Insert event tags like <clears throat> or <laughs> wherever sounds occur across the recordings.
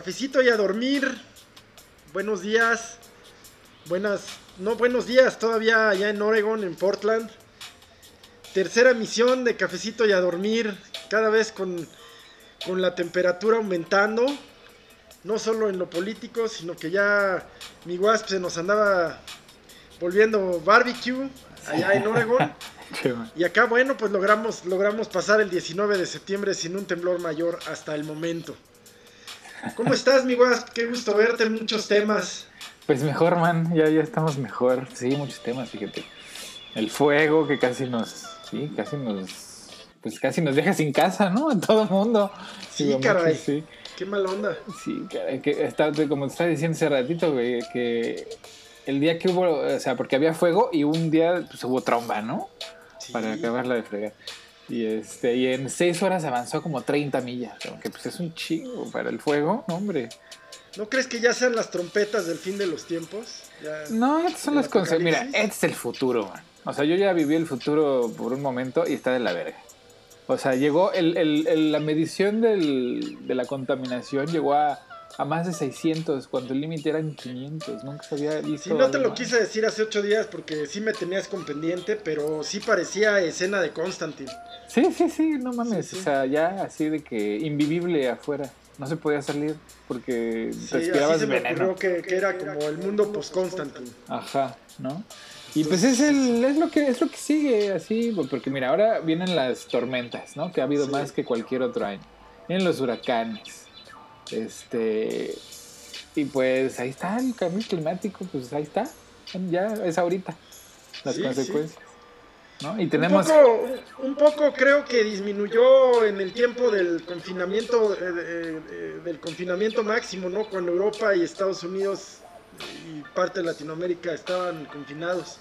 cafecito y a dormir. Buenos días. Buenas, no buenos días, todavía allá en Oregon, en Portland. Tercera misión de cafecito y a dormir, cada vez con, con la temperatura aumentando. No solo en lo político, sino que ya mi wasp se nos andaba volviendo barbecue allá en Oregon. <laughs> Y acá, bueno, pues logramos, logramos pasar el 19 de septiembre sin un temblor mayor hasta el momento. ¿Cómo estás, mi Wasp? Qué gusto verte, muchos temas. Pues mejor, man, ya, ya estamos mejor. Sí, muchos temas, fíjate. El fuego que casi nos, sí, casi nos, pues casi nos deja sin casa, ¿no? A todo el mundo. Sí, caray. Sí. Qué mala onda. Sí, caray, que está, como te estaba diciendo hace ratito, güey, que el día que hubo, o sea, porque había fuego y un día pues, hubo tromba, ¿no? para acabarla de fregar. Y, este, y en 6 horas avanzó como 30 millas, aunque pues es un chingo para el fuego, no, hombre. ¿No crees que ya sean las trompetas del fin de los tiempos? no, estas son las cosas. Mira, este es el futuro, O sea, yo ya viví el futuro por un momento y está de la verga. O sea, llegó el, el, la medición del, de la contaminación llegó a a más de 600 cuando el límite eran 500. Nunca se había visto. Sí, no te lo quise decir hace 8 días porque sí me tenías con pendiente, pero sí parecía escena de Constantine. Sí, sí, sí, no mames. O sea, ya así de que invivible afuera. No se podía salir porque sí, respirabas así se me ocurrió que, que, era como el mundo post-Constantine. Ajá, ¿no? Y pues es el es lo que es lo que sigue así, porque mira, ahora vienen las tormentas, ¿no? Que ha habido más que cualquier otro año. Vienen los huracanes este. Y pues ahí está el cambio climático, pues ahí está. Ya es ahorita las consecuencias. ¿no? Y tenemos... Un poco, creo que disminuyó en el tiempo del confinamiento, eh, eh, del confinamiento máximo, ¿no? Cuando Europa y Estados Unidos y parte de Latinoamérica estaban confinados.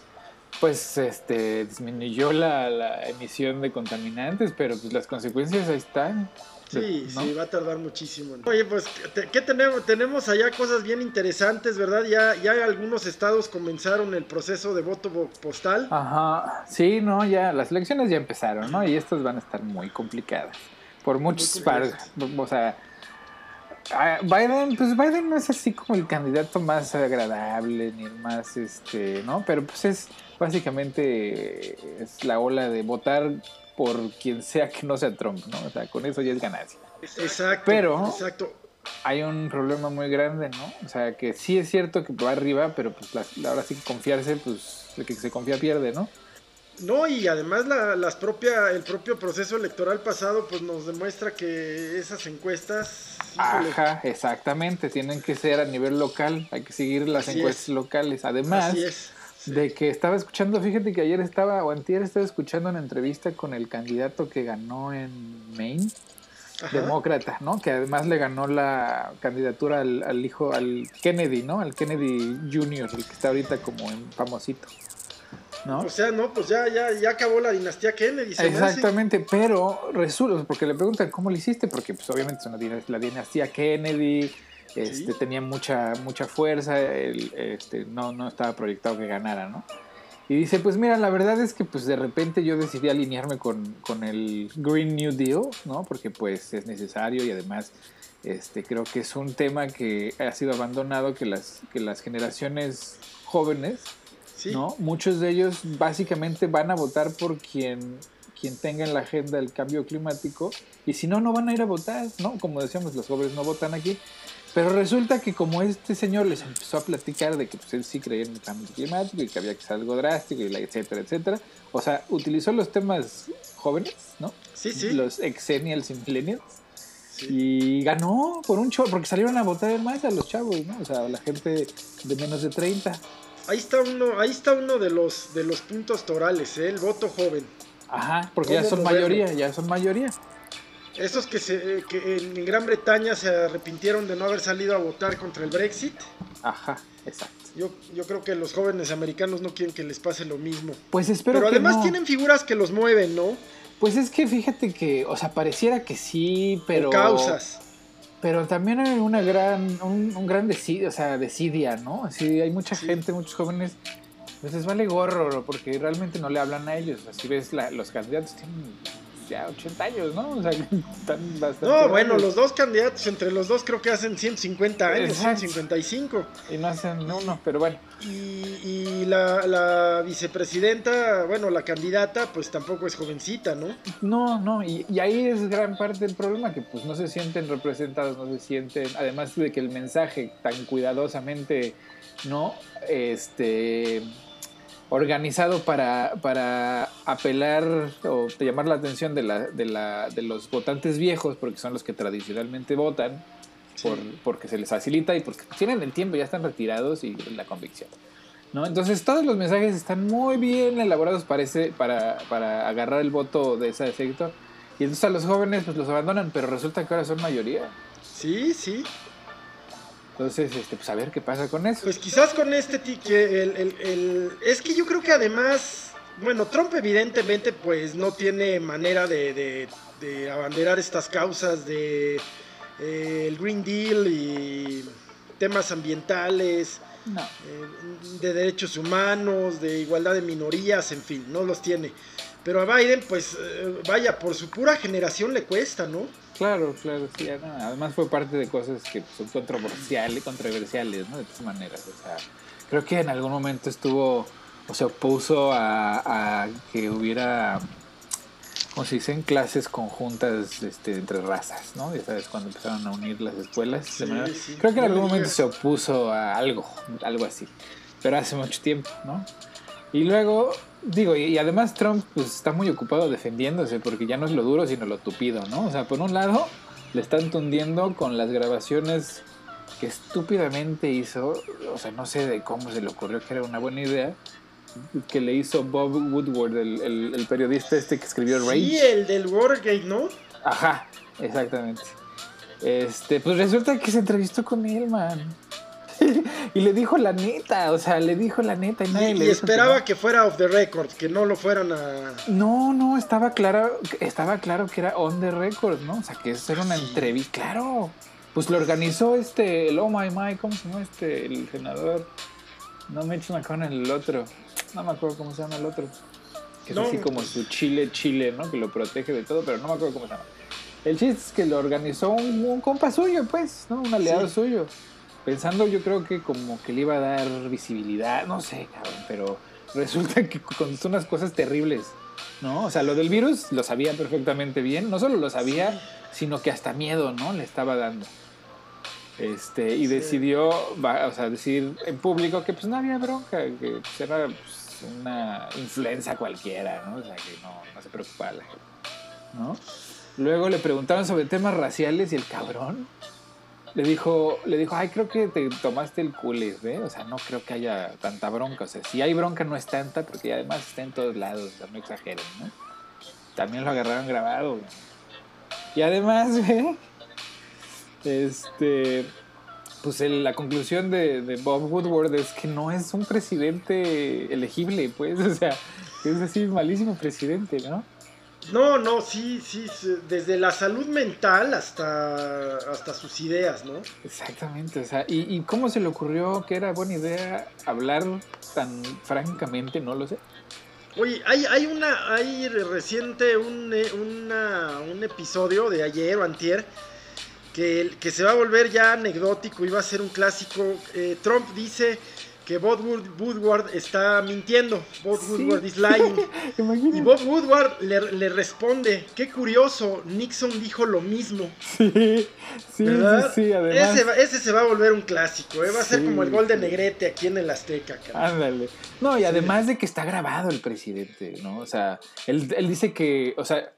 Pues este disminuyó la, la emisión de contaminantes, pero pues las consecuencias ahí están. Sí, sí, va a tardar muchísimo. Oye, pues, ¿qué tenemos? Tenemos allá cosas bien interesantes, ¿verdad? Ya, ya algunos estados comenzaron el proceso de voto postal. Ajá, sí, no, ya, las elecciones ya empezaron, ¿no? Y estas van a estar muy complicadas. Por muchos pares, o sea, Biden, pues Biden no es así como el candidato más agradable, ni el más, este, ¿no? Pero pues es básicamente es la ola de votar por quien sea que no sea Trump, ¿no? O sea, con eso ya es ganancia. Exacto. Pero exacto. hay un problema muy grande, ¿no? O sea, que sí es cierto que va arriba, pero pues ahora sí que confiarse, pues el que se confía pierde, ¿no? No, y además la, las propia, el propio proceso electoral pasado pues nos demuestra que esas encuestas... Ajá, exactamente, tienen que ser a nivel local, hay que seguir las encuestas locales. Además, Así es de que estaba escuchando, fíjate que ayer estaba, o antier estaba escuchando una entrevista con el candidato que ganó en Maine, demócrata, ¿no? Que además le ganó la candidatura al, hijo, al Kennedy, ¿no? Al Kennedy Jr., el que está ahorita como en famosito. ¿No? O sea, no, pues ya, ya, ya acabó la dinastía Kennedy. Exactamente, pero resulta, porque le preguntan cómo lo hiciste, porque pues obviamente es la dinastía Kennedy, este, Tenía mucha, mucha fuerza, este, no, no estaba proyectado que ganara, ¿no? Y dice, pues mira, la verdad es que pues de repente yo decidí alinearme con, con, el Green New Deal, ¿no? Porque pues es necesario y además este, creo que es un tema que ha sido abandonado, que las, que las generaciones jóvenes, ¿no? Muchos de ellos básicamente van a votar por quien, quien tenga en la agenda el cambio climático y si no, no van a ir a votar, ¿no? Como decíamos, los jóvenes no votan aquí. Pero resulta que como este señor les empezó a platicar de que pues, él sí creía en el cambio climático y que había que hacer algo drástico, y la, etcétera, etcétera. O sea, utilizó los temas jóvenes, ¿no? Sí, sí. Los exennials y millennials. Y ganó por un chorro, porque salieron a votar más a los chavos, ¿no? O sea, la gente de menos de 30. Ahí está uno, ahí está uno de los de los puntos torales, ¿eh? el voto joven. Ajá, porque ya son mayoría, ya son mayoría. Estos que, se, que en Gran Bretaña se arrepintieron de no haber salido a votar contra el Brexit. Ajá, exacto. Yo, yo creo que los jóvenes americanos no quieren que les pase lo mismo. Pues espero Pero además tienen figuras que los mueven, ¿no? Pues es que fíjate que, o sea, pareciera que sí, pero... causas. Pero también hay una gran, un, gran desidia, o sea, desidia, ¿no? Así hay mucha gente, muchos jóvenes, pues les vale gorro, porque realmente no le hablan a ellos. Así ves, los candidatos tienen ya 80 años, ¿no? O sea, <laughs> están bastante. No, bueno, los dos candidatos, entre los dos creo que hacen 150 años, Exacto. 155. Y no hacen uno, pero bueno. Y, y la, la vicepresidenta, bueno, la candidata, pues tampoco es jovencita, ¿no? No, no, y, y ahí es gran parte del problema, que pues no se sienten representados, no se sienten, además de que el mensaje tan cuidadosamente, ¿no? Este organizado para, para apelar o llamar la atención de, la, de, la, de los votantes viejos, porque son los que tradicionalmente votan, por, porque se les facilita y porque tienen el tiempo, ya están retirados y la convicción. ¿no? Entonces todos los mensajes están muy bien elaborados parece, para, para agarrar el voto de ese sector. Y entonces a los jóvenes pues los abandonan, pero resulta que ahora son mayoría. Sí, sí. Entonces, este, pues a ver qué pasa con eso. Pues quizás con este que el, el- el- es que yo creo que además, bueno, Trump evidentemente pues no tiene manera de, de- de abanderar estas causas de eh, el Green Deal y temas ambientales, No. eh, de derechos humanos, de igualdad de minorías, en fin, no los tiene. Pero a Biden, pues, eh, vaya, por su pura generación le cuesta, ¿no? Claro, claro, sí, no. Además fue parte de cosas que son controversiales, controversiales, ¿no? De todas maneras. O sea, creo que en algún momento estuvo o se opuso a, a que hubiera, como se dicen, clases conjuntas este, entre razas, ¿no? Ya sabes, cuando empezaron a unir las escuelas. de Sí, manera- sí. Creo que en algún momento se opuso a algo, algo así. Pero hace mucho tiempo, ¿no? Y luego, digo, y, y además Trump pues, está muy ocupado defendiéndose porque ya no es lo duro sino lo tupido, ¿no? O sea, por un lado le están tundiendo con las grabaciones que estúpidamente hizo, o sea, no sé de cómo se le ocurrió que era una buena idea, que le hizo Bob Woodward, el, el- el periodista este que escribió Rage. Sí, el del Watergate, ¿no? Ajá, exactamente. Este, pues resulta que se entrevistó con él, man. <laughs> y le dijo la neta, o sea, le dijo la neta y nadie Y, le y que esperaba no. que fuera off the record, que no lo fueran a... No, no, estaba claro, estaba claro que era on the record, ¿no? O sea, que eso era una Sí. entrevista, claro. Pues lo organizó este, el Oh My My, ¿cómo se llama este? El senador. No Mitch McConnell, el otro. No me acuerdo cómo se llama el otro. Que es así como su chile chile, ¿no? Que lo protege de todo, pero no me acuerdo cómo se llama. El chiste es que lo organizó un, un compa suyo, pues, ¿no? Un aliado Sí. suyo. Pensando yo creo que como que le iba a dar visibilidad, no sé, cabrón, pero resulta que contestó unas cosas terribles, ¿no? O sea, lo del virus lo sabía perfectamente bien, no solo lo sabía, sino que hasta miedo, ¿no? Le estaba dando. Este, y Sí. decidió, o sea, decir en público que pues no había bronca, que pues, era pues, una influenza cualquiera, ¿no? O sea, que no, no se preocupaba la gente, ¿no? Luego le preguntaron sobre temas raciales y el cabrón le dijo, le dijo, ay, creo que te tomaste el cules, ¿eh? O sea, no creo que haya tanta bronca. O sea, si hay bronca no es tanta, porque además está en todos lados, o sea, no exageren, ¿no? También lo agarraron grabado. Y además, <laughs> güey, este, pues el- la conclusión de, de Bob Woodward es que no es un presidente elegible, pues, <laughs> o sea, es así malísimo presidente, ¿no? No, no, sí, sí, desde la salud mental hasta, hasta sus ideas, ¿no? Exactamente, o sea, ¿y, y cómo se le ocurrió que era buena idea hablar tan francamente? No lo sé. Oye, hay, hay una, hay reciente un, eh, una- un episodio de ayer o antier que, que se va a volver ya anecdótico y va a ser un clásico. Eh, Trump dice que Bob Wood- Woodward está mintiendo, Bob Sí. Woodward is lying. <laughs> Y. Bob Woodward le, le responde, qué curioso, Nixon dijo lo mismo. Sí, sí, ¿verdad? sí, sí, además. ese, se va a volver un clásico, ¿eh? va a ser como el gol de. Negrete aquí en el Azteca. cara. Ándale. No, y además de que está grabado el presidente, ¿no? O sea, él, él dice que, o sea,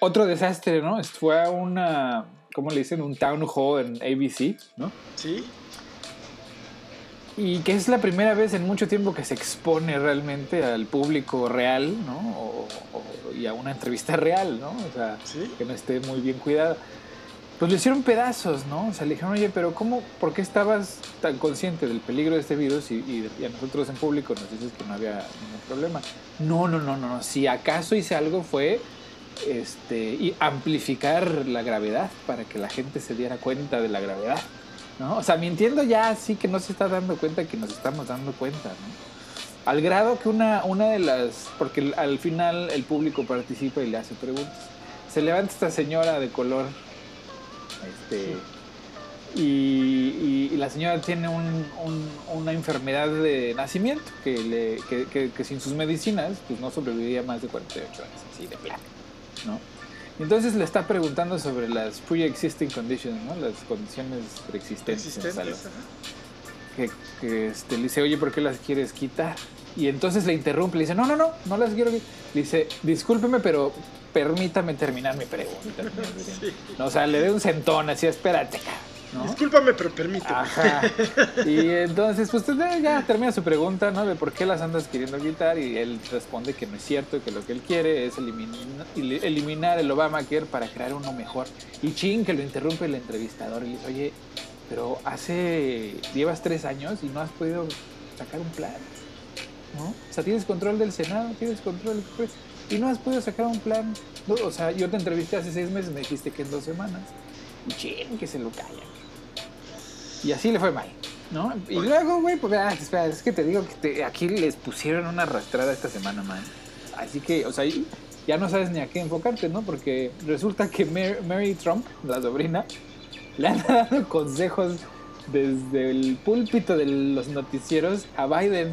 otro desastre, ¿no? Fue a una, ¿cómo le dicen? Un town hall en ABC, ¿no? ¿Sí? Y que es la primera vez en mucho tiempo que se expone realmente al público real, ¿no? O- o- y a una entrevista real, ¿no? O sea, ¿Sí? que no esté muy bien cuidada. Pues lo hicieron pedazos, ¿no? O sea, le dijeron, oye, pero ¿cómo, por qué estabas tan consciente del peligro de este virus y, y- y a nosotros en público nos dices que no había ningún problema? No, no, no, no, no. Si acaso hice algo fue este, y amplificar la gravedad para que la gente se diera cuenta de la gravedad, ¿no? O sea, mintiendo ya sí que no se está dando cuenta que nos estamos dando cuenta, ¿no? Al grado que una, una de las, porque al final el público participa y le hace preguntas. se levanta esta señora de color. Este, y, la señora tiene una enfermedad de nacimiento que, le, que, sin sus medicinas pues no sobreviviría más de 48 horas, así de plano, ¿no? Entonces le está preguntando sobre las pre-existing conditions, ¿no? Las condiciones preexistentes en salud. Que, que este, le dice, oye, ¿por qué las quieres quitar? Y entonces le interrumpe, le dice, no, no, no, no las quiero quitar. Le dice, discúlpeme, pero permítame terminar mi pregunta. <laughs> o sea, le dé un sentón así, espérate, Discúlpame, pero permíteme. Ajá. Y entonces, pues ya termina su pregunta, ¿no? De por qué las andas queriendo quitar. Y él responde que no es cierto, que lo que él quiere es eliminar, el Obamacare para crear uno mejor. Y ching, que lo interrumpe el entrevistador y dice, oye, pero hace. llevas tres años y no has podido sacar un plan. ¿No? O sea, tienes control del Senado, tienes control y no has podido sacar un plan. O sea, yo te entrevisté hace seis meses, me dijiste que en dos semanas. Y ching, que se lo callan. Y así le fue mal, ¿no? Y luego, güey, pues ah, espera, es que te digo que aquí les pusieron una arrastrada esta semana, man. Así que, o sea, ya no sabes ni a qué enfocarte, ¿no? Porque resulta que Mary, Trump, la sobrina, le han dado <laughs> consejos desde el púlpito de los noticieros a Biden,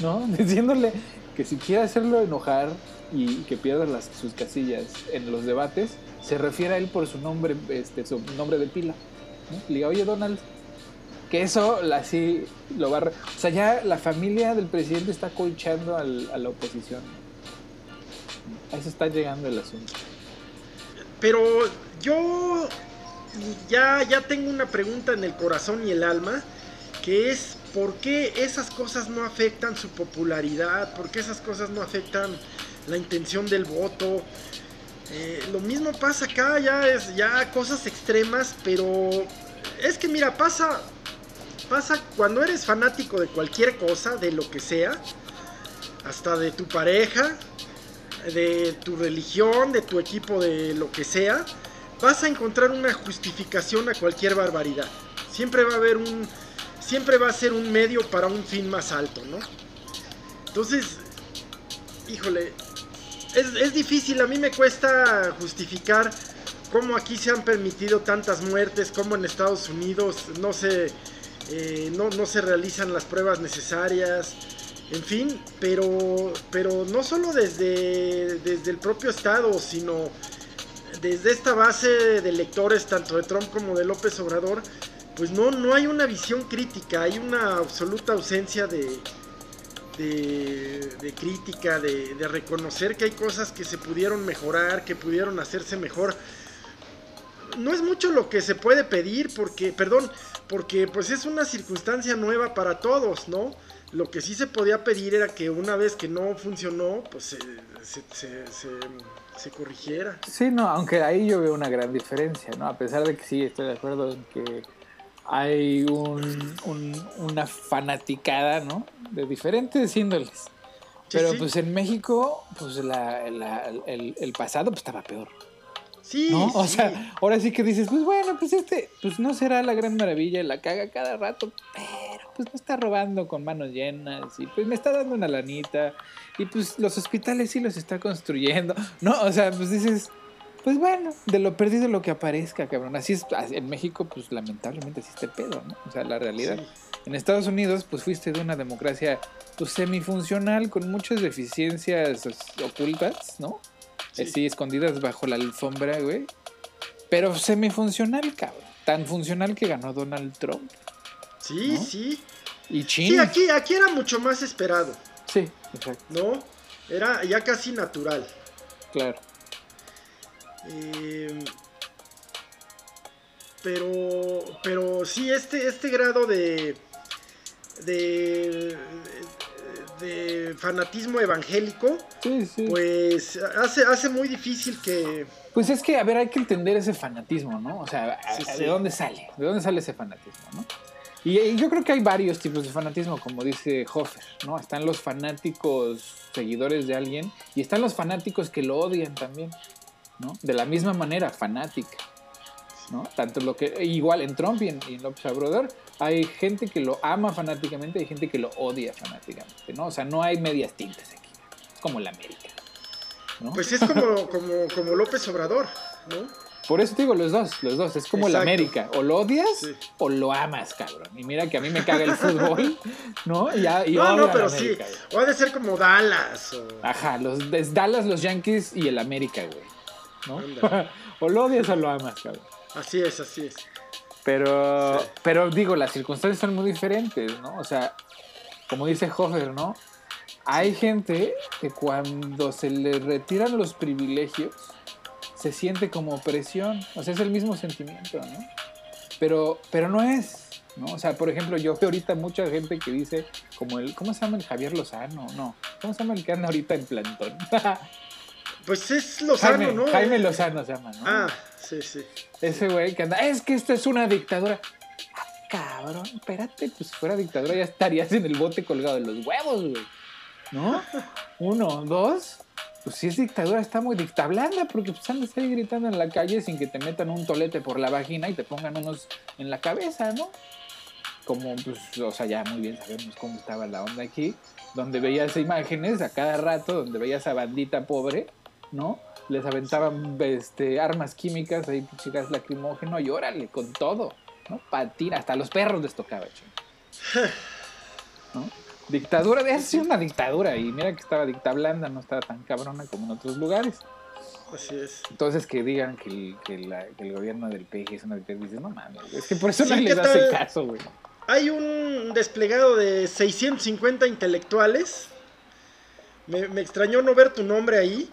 ¿no? <laughs> Diciéndole que si quiere hacerlo enojar y que pierda las, sus casillas en los debates, se refiere a él por su nombre, este, su nombre de pila. ¿no? Le diga, oye Donald, que eso así lo va a... O sea, ya la familia del presidente está colchando a la oposición. A eso está llegando el asunto. Pero yo ya, ya tengo una pregunta en el corazón y el alma, que es ¿por qué esas cosas no afectan su popularidad? ¿Por qué esas cosas no afectan la intención del voto? Eh, lo mismo pasa acá, ya es ya cosas extremas, pero es que mira, pasa pasa cuando eres fanático de cualquier cosa, de lo que sea, hasta de tu pareja, de tu religión, de tu equipo, de lo que sea, vas a encontrar una justificación a cualquier barbaridad. Siempre va a haber un. Siempre va a ser un medio para un fin más alto, ¿no? Entonces, híjole, es, es difícil, a mí me cuesta justificar cómo aquí se han permitido tantas muertes, cómo en Estados Unidos no se eh, no, se realizan las pruebas necesarias, en fin, pero, pero no solo desde, desde el propio Estado, sino desde esta base de lectores, tanto de Trump como de López Obrador, pues no, no hay una visión crítica, hay una absoluta ausencia de, de, crítica, de, reconocer que hay cosas que se pudieron mejorar, que pudieron hacerse mejor. No es mucho lo que se puede pedir, porque, perdón, porque pues es una circunstancia nueva para todos, ¿no? Lo que sí se podía pedir era que una vez que no funcionó, pues se, corrigiera. Sí, no, aunque ahí yo veo una gran diferencia, ¿no? A pesar de que sí estoy de acuerdo en que hay una fanaticada, ¿no? De diferentes índoles. Pero pues en México, pues el, el pasado pues estaba peor. Sí, O sea, ahora sí que dices, pues bueno, pues este, pues no será la gran maravilla, la caga cada rato, pero pues no está robando con manos llenas y pues me está dando una lanita y pues los hospitales sí los está construyendo, ¿no? O sea, pues dices, pues bueno, de lo perdido lo que aparezca, cabrón. Así es, en México, pues lamentablemente así está el pedo, ¿no? O sea, la realidad. En Estados Unidos, pues fuiste de una democracia pues, semifuncional con muchas deficiencias ocultas, ¿no? Sí. escondidas bajo la alfombra, güey. Pero semifuncional, cabrón. Tan funcional que ganó Donald Trump. Sí, sí. Y Sí, aquí, aquí era mucho más esperado. Sí, exacto. ¿No? Era ya casi natural. Claro. Eh, pero, pero sí, este, este grado de, de, de fanatismo evangélico, pues hace, hace muy difícil que... Pues es que, a ver, hay que entender ese fanatismo, ¿no? O sea, ¿de dónde sale? ¿De dónde sale ese fanatismo, no? Y, yo creo que hay varios tipos de fanatismo, como dice Hoffer, ¿no? Están los fanáticos seguidores de alguien y están los fanáticos que lo odian también, ¿no? De la misma manera, fanática, ¿no? Tanto lo que, igual en Trump y en, y en López Obrador, hay gente que lo ama fanáticamente y hay gente que lo odia fanáticamente, ¿no? O sea, no hay medias tintas aquí, como la América. ¿no? Pues es como, como, como López Obrador, ¿no? Por eso te digo, los dos, los dos. Es como el Exacto. América. O lo odias Sí. o lo amas, cabrón. Y mira que a mí me caga el fútbol, ¿no? Y, ya- y No, no, pero América, sí. güey. O ha de ser como Dallas. O... Ajá, los es Dallas, los Yankees y el América, güey. ¿No? <laughs> O lo odias o lo amas, cabrón. Así es, así es. Pero, Sí. pero digo, las circunstancias son muy diferentes, ¿no? O sea, como dice Hofer, ¿no? Hay gente que cuando se le retiran los privilegios, se siente como opresión. O sea, es el mismo sentimiento, ¿no? Pero, pero no es, ¿no? O sea, por ejemplo, yo veo ahorita mucha gente que dice, como el, ¿cómo se llama el Javier Lozano? No, ¿cómo se llama el que anda ahorita en plantón? <laughs> Pues es Lozano, Jaime, ¿no? Jaime Lozano se llama, ¿no? Ah, sí, sí. Ese güey que anda, es que esta es una dictadura. Ah, cabrón, espérate, pues si fuera dictadura ya estarías en el bote colgado de los huevos, güey. ¿No? <laughs> Uno, dos. Pues si es dictadura está muy dictablanda, porque pues andas ahí gritando en la calle sin que te metan un tolete por la vagina y te pongan unos en la cabeza, ¿no? Como, pues, o sea, ya muy bien sabemos cómo estaba la onda aquí, donde veías imágenes a cada rato, donde veías a bandita pobre, ¿no? Les aventaban este, armas químicas, ahí gas lacrimógeno y órale, con todo, ¿no? Patina, hasta los perros les tocaba, ching. <laughs> ¿no? Dictadura, es sí una dictadura, y mira que estaba dicta blanda, no estaba tan cabrona como en otros lugares. Así es. Entonces que digan que el, que la- que el gobierno del PG es una dictadura, dices, no mames, es que por eso Sí, no ¿qué les hace caso, güey. Hay un desplegado de 650 intelectuales. Me, me extrañó no ver tu nombre ahí.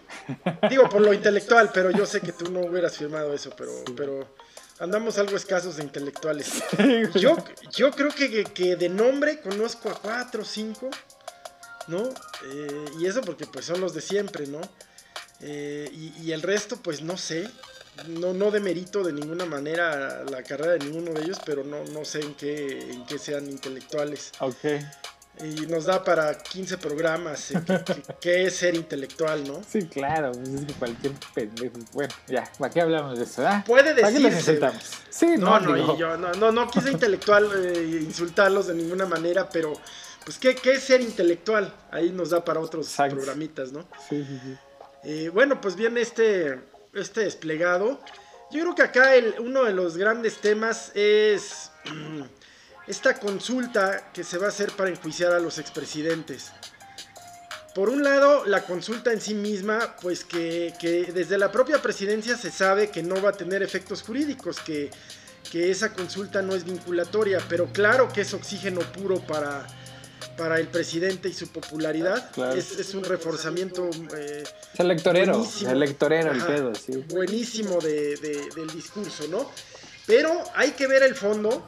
Digo, por lo intelectual, pero yo sé que tú no hubieras firmado eso, pero, pero andamos algo escasos de intelectuales. Yo, yo creo que, que- que de nombre conozco a cuatro o cinco, ¿no? Eh, y eso porque pues son los de siempre, ¿no? Eh, y, y el resto, pues no sé. No, no demerito de ninguna manera la carrera de ninguno de ellos, pero no, no sé en qué, en qué sean intelectuales. Ok. Y nos da para 15 programas eh, que- que- <laughs> qué es ser intelectual, ¿no? Sí, claro, pues es que cualquier pendejo. Bueno, ya, ¿para qué hablamos de eso? ah? Puede ¿Para qué decirse. Sí, No, no, no, yo no, no, no quise intelectual eh, insultarlos de ninguna manera, pero pues ¿qué, qué es ser intelectual? Ahí nos da para otros Exacto. programitas, ¿no? Sí, sí, sí. Eh, bueno, pues viene este, este desplegado. Yo creo que acá el- uno de los grandes temas es <clears throat> esta consulta que se va a hacer para enjuiciar a los expresidentes. Por un lado, la consulta en sí misma, pues que, que desde la propia presidencia se sabe que no va a tener efectos jurídicos, que, que esa consulta no es vinculatoria, pero claro que es oxígeno puro para, para el presidente y su popularidad. Claro. Es, es un reforzamiento eh, Es electorero, Buenísimo. electorero el pedo, sí. buenísimo de- de- del discurso, ¿no? Pero hay que ver el fondo.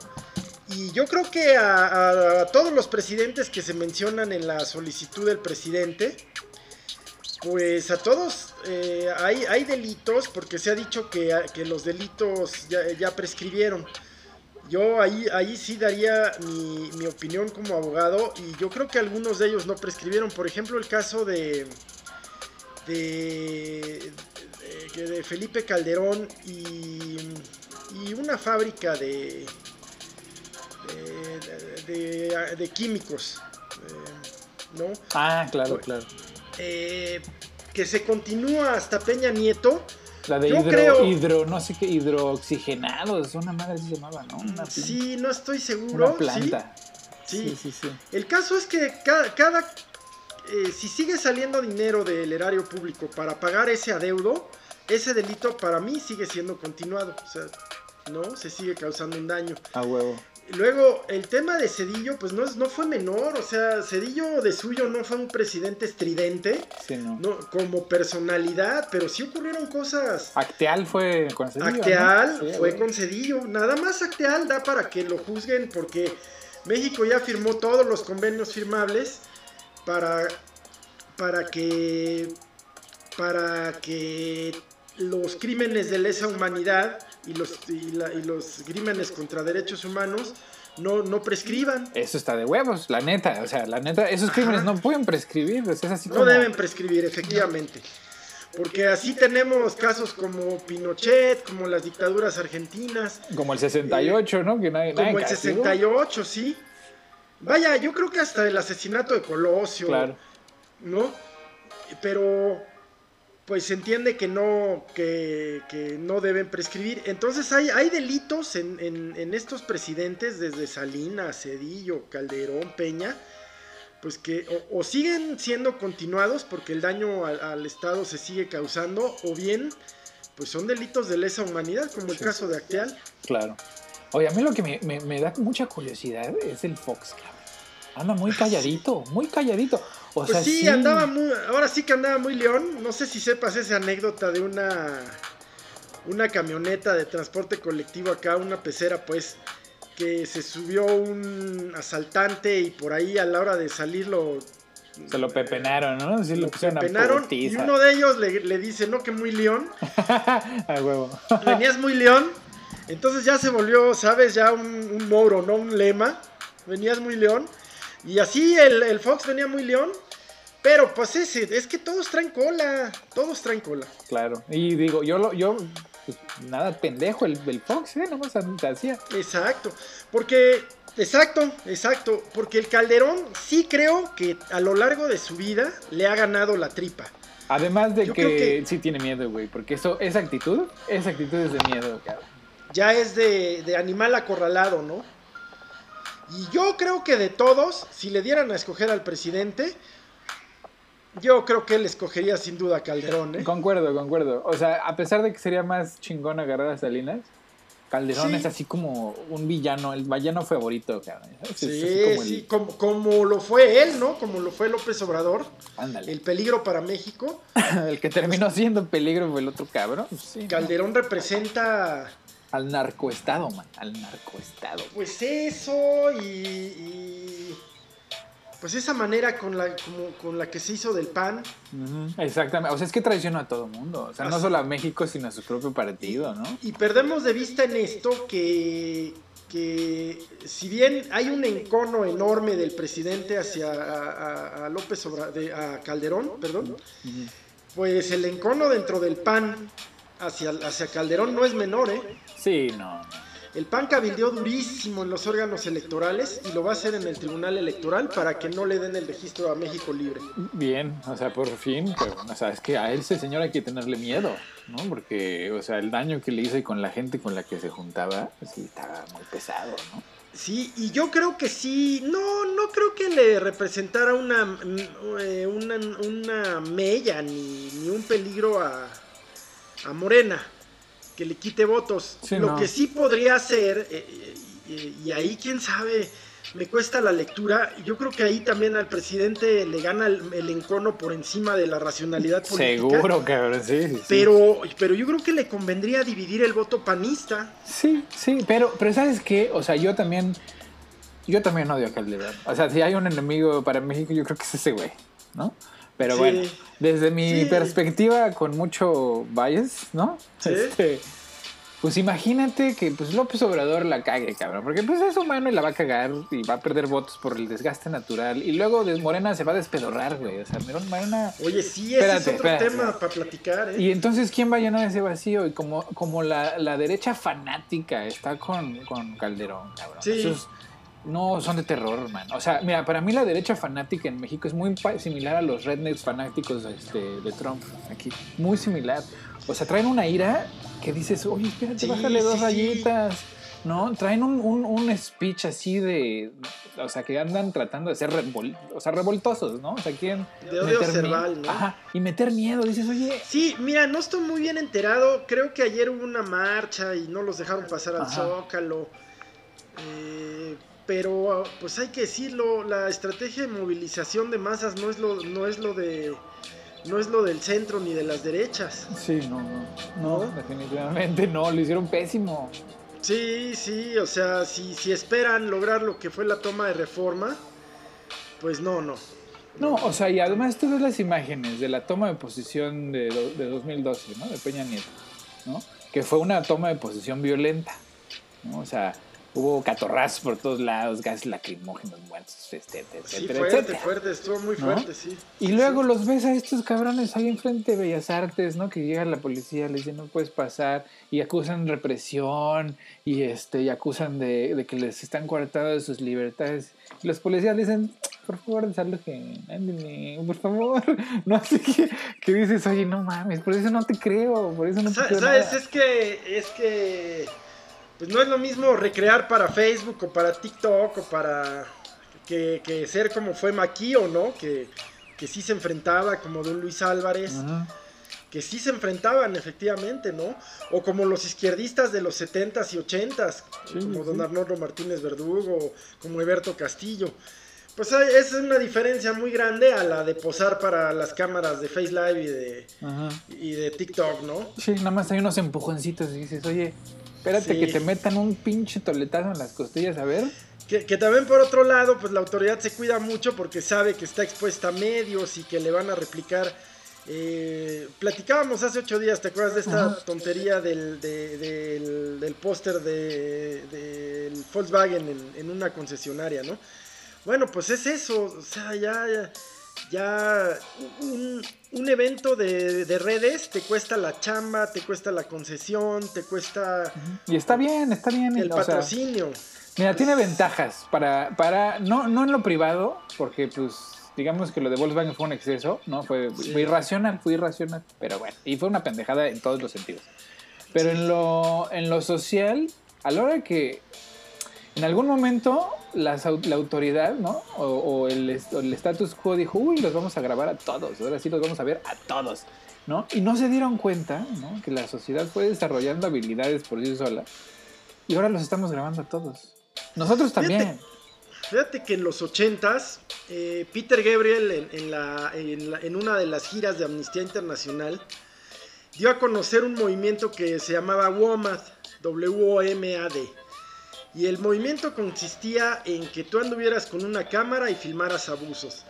Y yo creo que a, todos los presidentes que se mencionan en la solicitud del presidente, pues a todos eh, hay, hay delitos, porque se ha dicho que, los delitos ya, ya prescribieron. Yo ahí, ahí sí daría mi, mi opinión como abogado y yo creo que algunos de ellos no prescribieron. Por ejemplo, el caso de, de, de Felipe Calderón y, y una fábrica de, de, de- de químicos, eh, ¿no? Ah, claro, Pues, claro. Eh, que se continúa hasta Peña Nieto. La de yo hidro, creo- hidro, no sé qué, hidrooxigenados, una madre así se llamaba, ¿no? Una, Sí, no estoy seguro. una planta. Sí, Sí, sí, sí. El caso es que cada, cada eh, si sigue saliendo dinero del erario público para pagar ese adeudo, ese delito para mí sigue siendo continuado. O sea, no, se sigue causando un daño. A huevo. Luego, el tema de Cedillo, pues no, es- no fue menor. O sea, Cedillo de suyo no fue un presidente estridente, Sí, no. no, como personalidad, pero sí ocurrieron cosas. Acteal fue con Cedillo, ¿no? Acteal Sí, fue con Cedillo. Nada más Acteal da para que lo juzguen porque México ya firmó todos los convenios firmables para, para que para que los crímenes de lesa humanidad y los, y la- y los crímenes contra derechos humanos no, no prescriban. Eso está de huevos, la neta. O sea, la neta, esos crímenes no pueden prescribir. o sea, es así No como... deben prescribir, efectivamente. Porque así tenemos casos como Pinochet, como las dictaduras argentinas, Como el 68, ¿no? Que nadie, como nadie el castigó. 68, sí. Vaya, yo creo que hasta el asesinato de Colosio, Claro. ¿no? Pero, pues se entiende que no, que, que no deben prescribir. Entonces hay, hay delitos en, en, en estos presidentes, desde Salinas, Cedillo, Calderón, Peña, pues que o, o siguen siendo continuados porque el daño al, al, Estado se sigue causando, o bien, pues son delitos de lesa humanidad, como el sí. caso de Acteal. Claro. Oye, a mí lo que me, me, me da mucha curiosidad es el Fox, Anda muy calladito, muy calladito. O pues sea, sí, sí, andaba muy, ahora sí que andaba muy león. No sé si sepas esa anécdota de una una camioneta de transporte colectivo acá, una pecera, pues, que se subió un asaltante y por ahí a la hora de salir lo se lo pepenaron, ¿no? Sí, lo, lo pepenaron y uno de ellos le, le, dice, no, que muy león. <laughs> a huevo. <laughs> Venías muy león. Entonces ya se volvió, ¿sabes? Ya un, un moro, ¿no? Un lema. Venías muy león. Y así el, el, Fox venía muy león. Pero pues ese, es que todos traen cola. Todos traen cola. Claro. Y digo, yo lo, yo, pues, nada pendejo el, el Fox, ¿eh? Nomás hacía. Exacto. Porque, exacto, exacto. Porque el Calderón sí creo que a lo largo de su vida le ha ganado la tripa. Además de que, que, sí tiene miedo, güey. Porque eso, esa actitud, esa actitud es de miedo, cabrón. Ya es de, de animal acorralado, ¿no? Y yo creo que de todos, si le dieran a escoger al presidente, yo creo que él escogería sin duda a Calderón, ¿eh? Concuerdo, concuerdo. O sea, a pesar de que sería más chingón agarrar a Salinas, Calderón sí. es así como un villano, el villano favorito, cabrón. Sí, como, sí el... como, como, lo fue él, ¿no? Como lo fue López Obrador. Ándale. El peligro para México. <laughs> el que terminó siendo peligro fue el otro cabrón. Sí, Calderón ¿no? representa al narcoestado, man, al narcoestado. Pues eso y, y, pues esa manera con la, como, con la que se hizo del PAN. Uh -huh. Exactamente, o sea, es que traicionó a todo mundo, o sea, Así. no solo a México, sino a su propio partido, ¿no? Y perdemos de vista en esto que, que si bien hay un encono enorme del presidente hacia a, a, a López Obrador, a Calderón, perdón, uh -huh. pues el encono dentro del PAN hacia, hacia Calderón no es menor, ¿eh? Sí, no. El PAN cabildeó durísimo en los órganos electorales y lo va a hacer en el Tribunal Electoral para que no le den el registro a México Libre. Bien, o sea, por fin, pero, o sea, es que a ese señor hay que tenerle miedo, ¿no? Porque, o sea, el daño que le hizo y con la gente con la que se juntaba, sí, estaba muy pesado, ¿no? Sí, y yo creo que sí, no, no creo que le representara una, eh, una, una mella ni, ni un peligro a, a Morena que le quite votos. Sí, Lo no. que sí podría hacer, eh, eh, y ahí quién sabe, me cuesta la lectura. Yo creo que ahí también al presidente le gana el, el encono por encima de la racionalidad política. Seguro, cabrón, sí, sí. Pero, pero yo creo que le convendría dividir el voto panista. Sí, sí, pero, pero ¿sabes qué? O sea, yo también. Yo también odio a Calderón. O sea, si hay un enemigo para México, yo creo que es ese güey, ¿no? Pero sí. bueno, desde mi sí. perspectiva, con mucho bias, ¿no? Sí. Este, pues imagínate que pues López Obrador la cague, cabrón. Porque pues es humano y la va a cagar y va a perder votos por el desgaste natural. Y luego de Morena se va a despedorrar, güey. O sea, Morena... Oye, sí, ese espérate, es otro espérate. tema para platicar, ¿eh? Y entonces, ¿quién va a llenar ese vacío? Y como, como la, la derecha fanática está con, con Calderón, cabrón. Sí. Esos, no son de terror, man. O sea, mira, para mí la derecha fanática en México es muy similar a los rednecks fanáticos este, de Trump aquí. Muy similar. O sea, traen una ira que dices, oye, espérate, sí, bájale dos sí, rayitas. Sí. ¿No? Traen un, un, un, speech así de. O sea, que andan tratando de ser revol, o sea, revoltosos, ¿no? O sea, quieren. De odio cerval, ¿no? Ajá, y meter miedo. Dices, oye. Sí, mira, no estoy muy bien enterado. Creo que ayer hubo una marcha y no los dejaron pasar al Ajá. Zócalo. Eh, pero pues hay que decirlo, la estrategia de movilización de masas no es lo, no es lo de no es lo del centro ni de las derechas. Sí, no, no, no, ¿No? definitivamente no, lo hicieron pésimo. Sí, sí, o sea, si, si esperan lograr lo que fue la toma de reforma, pues no, no. No, o sea, y además tú ves las imágenes de la toma de posición de, de 2012, ¿no? De Peña Nieto, ¿no? Que fue una toma de posición violenta, ¿no? O sea, hubo catorrazos por todos lados, gases lacrimógenos, muertos, etcétera, sí, fuerte, etcétera. fuerte, estuvo muy fuerte, ¿no? sí. Y luego sí. los ves a estos cabrones ahí enfrente de Bellas Artes, ¿no? Que llega la policía, les dice no puedes pasar, y acusan represión, y este, y acusan de, de que les están coartando de sus libertades. Y los policías dicen, por favor, desalojen, ándale, por favor. <laughs> No, así que, que dices, oye, no mames, por eso no te creo, por eso no te creo. ¿Sabes? Es que, es que, pues no es lo mismo recrear para Facebook o para TikTok o para que, que ser como fue Maquio, ¿no? Que, que sí se enfrentaba como Don Luis Álvarez. Que sí se enfrentaban efectivamente, ¿no? O como los izquierdistas de los 70s y 80s, como Don Arnoldo Martínez Verdugo, como Eberto Castillo. Pues es una diferencia muy grande a la de posar para las cámaras de Face Live y de, y de TikTok, ¿no? Sí, nada más hay unos empujoncitos y dices, oye, espérate que te metan un pinche toletazo en las costillas, a ver. Que, que, también por otro lado, pues la autoridad se cuida mucho porque sabe que está expuesta a medios y que le van a replicar. Eh, platicábamos hace ocho días, ¿te acuerdas de esta tontería del, del, póster del de, Volkswagen en, en, una concesionaria, ¿no? Bueno, pues es eso, o sea, ya, ya, ya un, un, evento de, de, redes te cuesta la chamba, te cuesta la concesión, te cuesta... Y está bien, está bien. El patrocinio. mira, tiene ventajas para, para no, no en lo privado, porque pues digamos que lo de Volkswagen fue un exceso, ¿no? Fue, irracional, fue irracional, pero bueno, y fue una pendejada en todos los sentidos. Pero en, lo, en lo social, a la hora que en algún momento la autoridad, ¿no? O, el, status quo dijo, uy, los vamos a grabar a todos, ahora sí los vamos a ver a todos, ¿no? Y no se dieron cuenta, ¿no? Que la sociedad fue desarrollando habilidades por sí sola y ahora los estamos grabando a todos. Nosotros también. Fíjate, que en los ochentas, eh, Peter Gabriel en, la, en una de las giras de Amnistía Internacional dio a conocer un movimiento que se llamaba WOMAD, W-O-M-A-D y el movimiento consistía en que tú anduvieras con una cámara y filmaras abusos.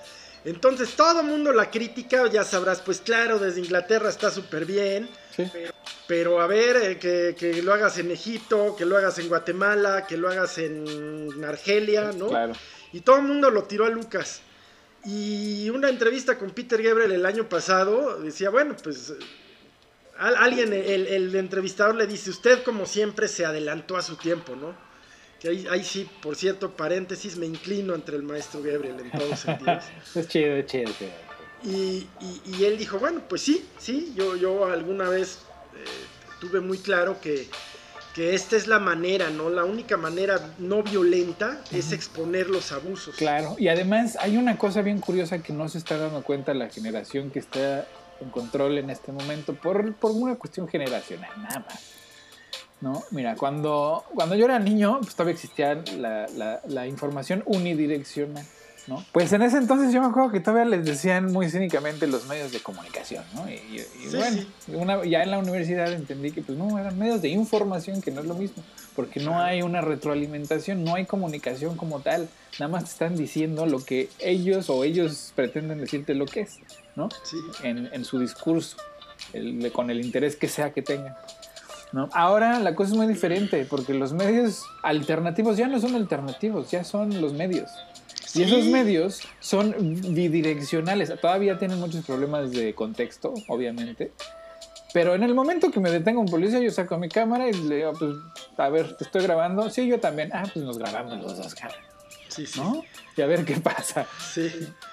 Entonces todo el mundo la crítica, ya sabrás, pues claro, desde Inglaterra está súper bien, pero, a ver, eh, que, lo hagas en Egipto, que lo hagas en Guatemala, que lo hagas en Argelia, ¿no? Claro. Y todo el mundo lo tiró a Lucas. Y una entrevista con Peter Gabriel el año pasado decía, bueno, pues alguien, el, el entrevistador le dice, usted como siempre se adelantó a su tiempo, ¿no? Que ahí, sí, por cierto, paréntesis, me inclino entre el maestro Gabriel en todos sentidos. <laughs> es chido, es chido, Y, y, él dijo, bueno, pues sí, sí, yo, yo alguna vez eh, tuve muy claro que, que esta es la manera, ¿no? La única manera no violenta es exponer los abusos. Claro, y además hay una cosa bien curiosa que no se está dando cuenta la generación que está en control en este momento por, por una cuestión generacional, nada más. ¿No? Mira, cuando, cuando yo era niño, pues todavía existía la, la, información unidireccional, ¿no? Pues en ese entonces yo me acuerdo que todavía les decían muy cínicamente los medios de comunicación, ¿no? Y, bueno, ya en la universidad entendí que pues no, eran medios de información, que no es lo mismo, porque no hay una retroalimentación, no hay comunicación como tal, nada más te están diciendo lo que ellos o ellos pretenden decirte lo que es, ¿no? En, en su discurso, con el interés que sea que tengan. Ahora la cosa es muy diferente porque los medios alternativos ya no son alternativos, ya son los medios. Y esos medios son bidireccionales. Todavía tienen muchos problemas de contexto, obviamente. Pero en el momento que me detenga un policía, yo saco mi cámara y le digo, pues, a ver, te estoy grabando. Sí, yo también. Ah, pues nos grabamos los dos, cara. Sí, sí. ¿No? Y a ver qué pasa. Sí.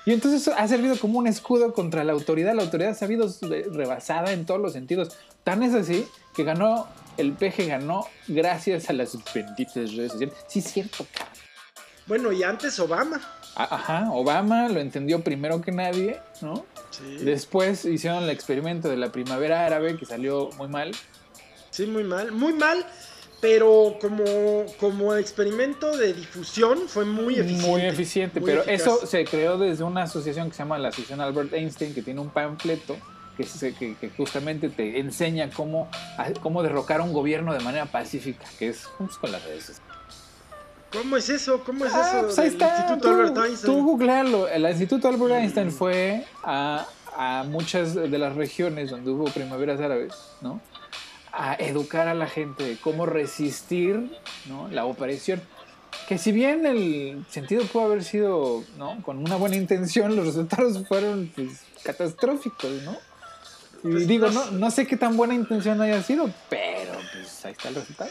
Y entonces ha servido como un escudo contra la autoridad. La autoridad se ha habido rebasada en todos los sentidos. Tan es así que ganó, el peje ganó gracias a las benditas redes sociales. Sí, es cierto, Bueno, y antes Obama. Ajá, Obama lo entendió primero que nadie, ¿no? Sí. Después hicieron el experimento de la primavera árabe que salió muy mal. Sí, muy mal, muy mal, pero como, como experimento de difusión fue muy eficiente. Muy eficiente, pero eso se creó desde una asociación que se llama la Asociación Albert Einstein, que tiene un panfleto que, que, justamente te enseña cómo, cómo derrocar a un gobierno de manera pacífica, que es con las redes ¿Cómo es eso? ¿Cómo es ah, eso? Pues ahí está. Instituto Albert Einstein. Tú googlealo. El Instituto Albert Einstein fue a, a, muchas de las regiones donde hubo primaveras árabes, ¿no? A educar a la gente de cómo resistir ¿no? la opresión. Que si bien el sentido pudo haber sido, ¿no? Con una buena intención, los resultados fueron pues, catastróficos, ¿no? Y pues digo, no, no sé qué tan buena intención haya sido, pero pues ahí está el resultado.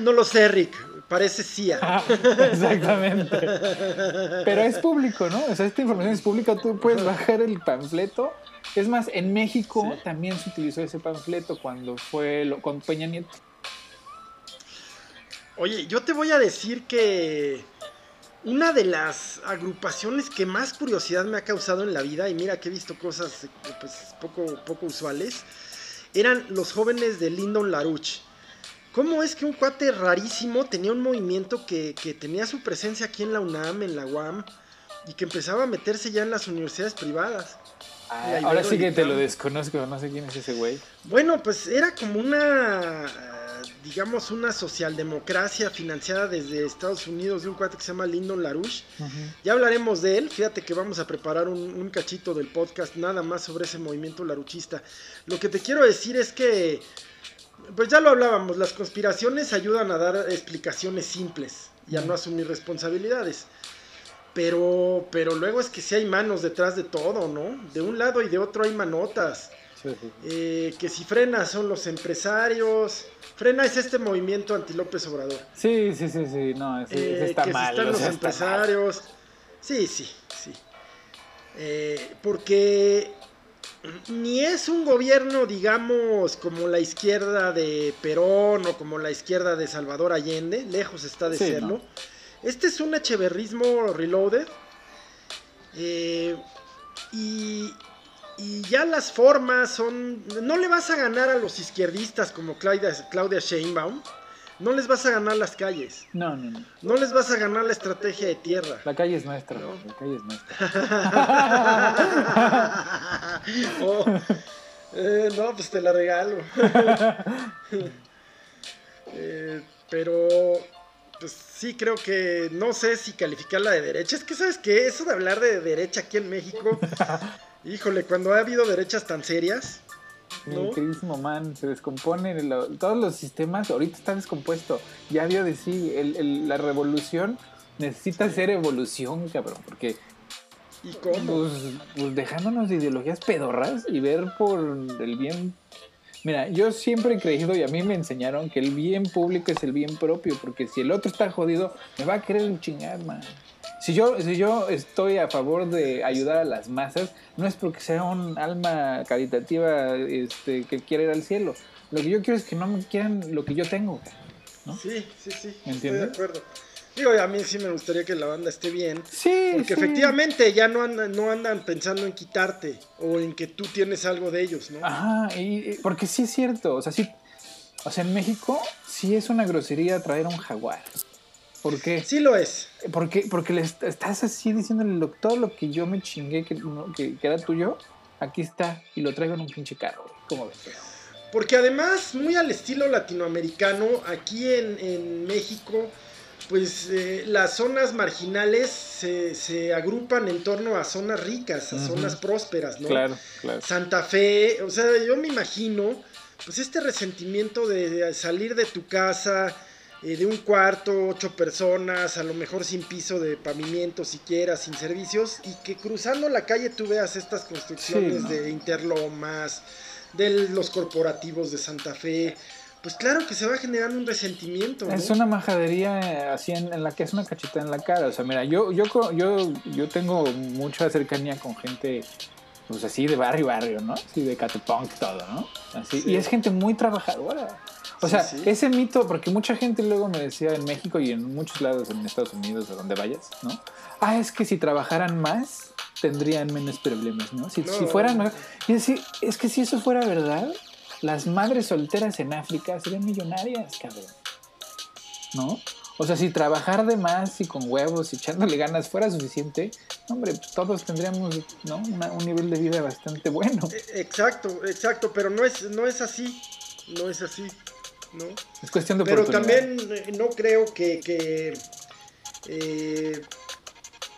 No lo sé, Rick. Parece CIA. <laughs> Exactamente. Pero es público, ¿no? O sea, esta información es pública. Tú puedes bajar el panfleto. Es más, en México también se utilizó ese panfleto cuando fue lo, con Peña Nieto. Oye, yo te voy a decir que una de las agrupaciones que más curiosidad me ha causado en la vida, y mira que he visto cosas pues, poco, poco usuales, eran los jóvenes de Lyndon LaRouche. ¿Cómo es que un cuate rarísimo tenía un movimiento que, que, tenía su presencia aquí en la UNAM, en la UAM, y que empezaba a meterse ya en las universidades privadas? Ah, ahora sí que te lo desconozco, no sé quién es ese güey. Bueno, pues era como una, digamos, una socialdemocracia financiada desde Estados Unidos de un cuate que se llama Lyndon LaRouche. Ya hablaremos de él, fíjate que vamos a preparar un, un, cachito del podcast nada más sobre ese movimiento laruchista. Lo que te quiero decir es que pues ya lo hablábamos, las conspiraciones ayudan a dar explicaciones simples y a no asumir responsabilidades. Pero, pero luego es que si hay manos detrás de todo, ¿no? De un lado y de otro hay manotas. Eh, que si frena son los empresarios. Frena es este movimiento anti López Obrador. Sí, sí, sí, sí. No, ese, eh, está que mal. Si están los empresarios. Sí, sí, sí. Eh, porque ni es un gobierno, digamos, como la izquierda de Perón o como la izquierda de Salvador Allende, lejos está de serlo. ¿no? Este es un echeverrismo reloaded. Eh, y, y, ya las formas son... No le vas a ganar a los izquierdistas como Claudia, Claudia Sheinbaum. No les vas a ganar las calles. No, no, no. No les vas a ganar la estrategia de tierra. La calle es nuestra. ¿no? La calle es nuestra. <laughs> oh, eh, no, pues te la regalo. <laughs> eh, pero, pues sí creo que no sé si calificarla de derecha. Es que, ¿sabes qué? Eso de hablar de derecha aquí en México, híjole, cuando ha habido derechas tan serias. Mi queridísimo man, se descompone. todos los sistemas ahorita están descompuestos. Ya vio de sí, el, el, la revolución necesita ser evolución, cabrón, porque. ¿Y cómo? Pues, pues, dejándonos de ideologías pedorras y ver por el bien. Mira, yo siempre he creído y a mí me enseñaron que el bien público es el bien propio, porque si el otro está jodido, me va a querer chingar, man. Si yo, si yo estoy a favor de ayudar a las masas, no es porque sea un alma caritativa este, que quiera ir al cielo. Lo que yo quiero es que no me quieran lo que yo tengo. ¿no? Sí, sí, sí. ¿Entiendes? Estoy de acuerdo. Digo, a mí sí me gustaría que la banda esté bien. Sí. Porque sí. efectivamente ya no andan, no andan pensando en quitarte o en que tú tienes algo de ellos, ¿no? Ajá, y, porque sí es cierto. O sea, sí. O sea, en México sí es una grosería traer un jaguar. ¿Por qué? Sí lo es. Porque, porque le estás así diciéndole todo lo que yo me chingué que, que, que, era tuyo, aquí está, y lo traigo en un pinche carro. ¿Cómo ves? Porque además, muy al estilo latinoamericano, aquí en, en México, pues eh, las zonas marginales se, se, agrupan en torno a zonas ricas, a uh -huh. zonas prósperas, ¿no? Claro, claro. Santa Fe, o sea, yo me imagino, pues este resentimiento de, de salir de tu casa eh, de un cuarto, ocho personas, a lo mejor sin piso de pavimento siquiera, sin servicios, y que cruzando la calle tú veas estas construcciones sí, ¿no? de Interlomas, de los corporativos de Santa Fe. Pues claro que se va generando un resentimiento. ¿no? Es una majadería así en, en, la que es una cachita en la cara. O sea, mira, yo, yo, yo, yo tengo mucha cercanía con gente pues así de barrio barrio, ¿no? Así de catepunk todo, ¿no? Así, sí. Y es gente muy trabajadora. O sea, sí, sí. ese mito, porque mucha gente luego me decía en México y en muchos lados en Estados Unidos o donde vayas, ¿no? Ah, es que si trabajaran más, tendrían menos problemas, ¿no? Si, no, si fueran mejor. Y decir, es que si eso fuera verdad, las madres solteras en África serían millonarias, cabrón. ¿No? O sea, si trabajar de más y con huevos y echándole ganas fuera suficiente, hombre, pues todos tendríamos ¿no? Una, un nivel de vida bastante bueno. Exacto, exacto, pero no es, no es así. No es así. ¿No? Es cuestión de Pero también eh, no creo que, que eh,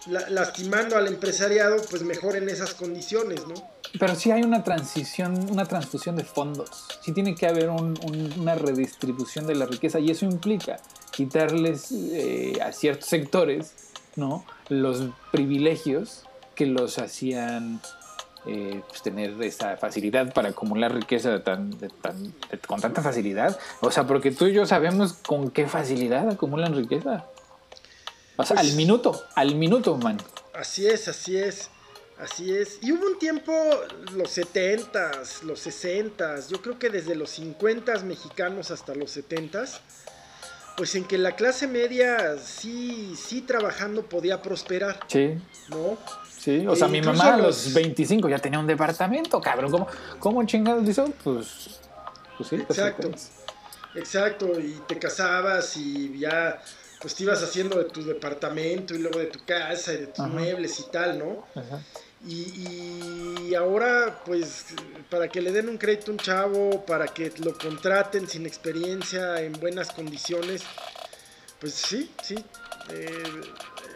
la, lastimando al empresariado, pues mejoren esas condiciones, ¿no? Pero sí hay una transición, una transfusión de fondos. Sí tiene que haber un, un, una redistribución de la riqueza y eso implica quitarles eh, a ciertos sectores, ¿no? Los privilegios que los hacían eh, pues tener esa facilidad para acumular riqueza tan, tan, con tanta facilidad. O sea, porque tú y yo sabemos con qué facilidad acumulan riqueza. O sea, al pues minuto, al minuto, man. Así es, así es. Así es. Y hubo un tiempo, los 70s, los 60s, yo creo que desde los 50s mexicanos hasta los 70s, pues en que la clase media sí, sí trabajando podía prosperar. Sí. ¿No? Sí, o sea, mi mamá a los 25 ya tenía un departamento, cabrón. ¿Cómo, cómo chingados hizo? Pues, pues sí. Pues exacto, exacto. Y te casabas y ya pues te ibas haciendo de tu departamento y luego de tu casa y de tus muebles y tal, ¿no? Ajá. Y, ahora, pues, para que le den un crédito a un chavo, para que lo contraten sin experiencia, en buenas condiciones, pues sí, sí. Eh,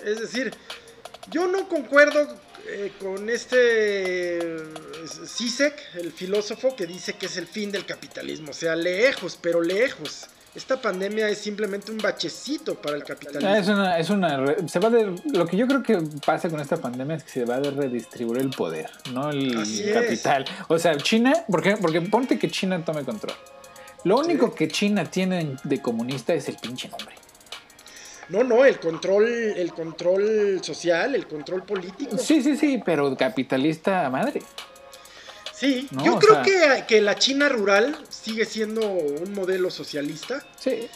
es decir, yo no concuerdo eh, con este Sisek, el filósofo, que dice que es el fin del capitalismo. O sea, lejos, pero lejos esta pandemia es simplemente un bachecito para el capitalismo. Es una, es una, se va de, lo que yo creo que pasa con esta pandemia es que se va a redistribuir el poder, no el capital. O sea, China, porque, porque ponte que China tome control. Lo único que China tiene de comunista es el pinche nombre. No, no, el control, el control social, el control político. Sí, sí, sí, pero capitalista a madre. Sí, yo creo que, que, la China rural sigue siendo un modelo socialista. Sí.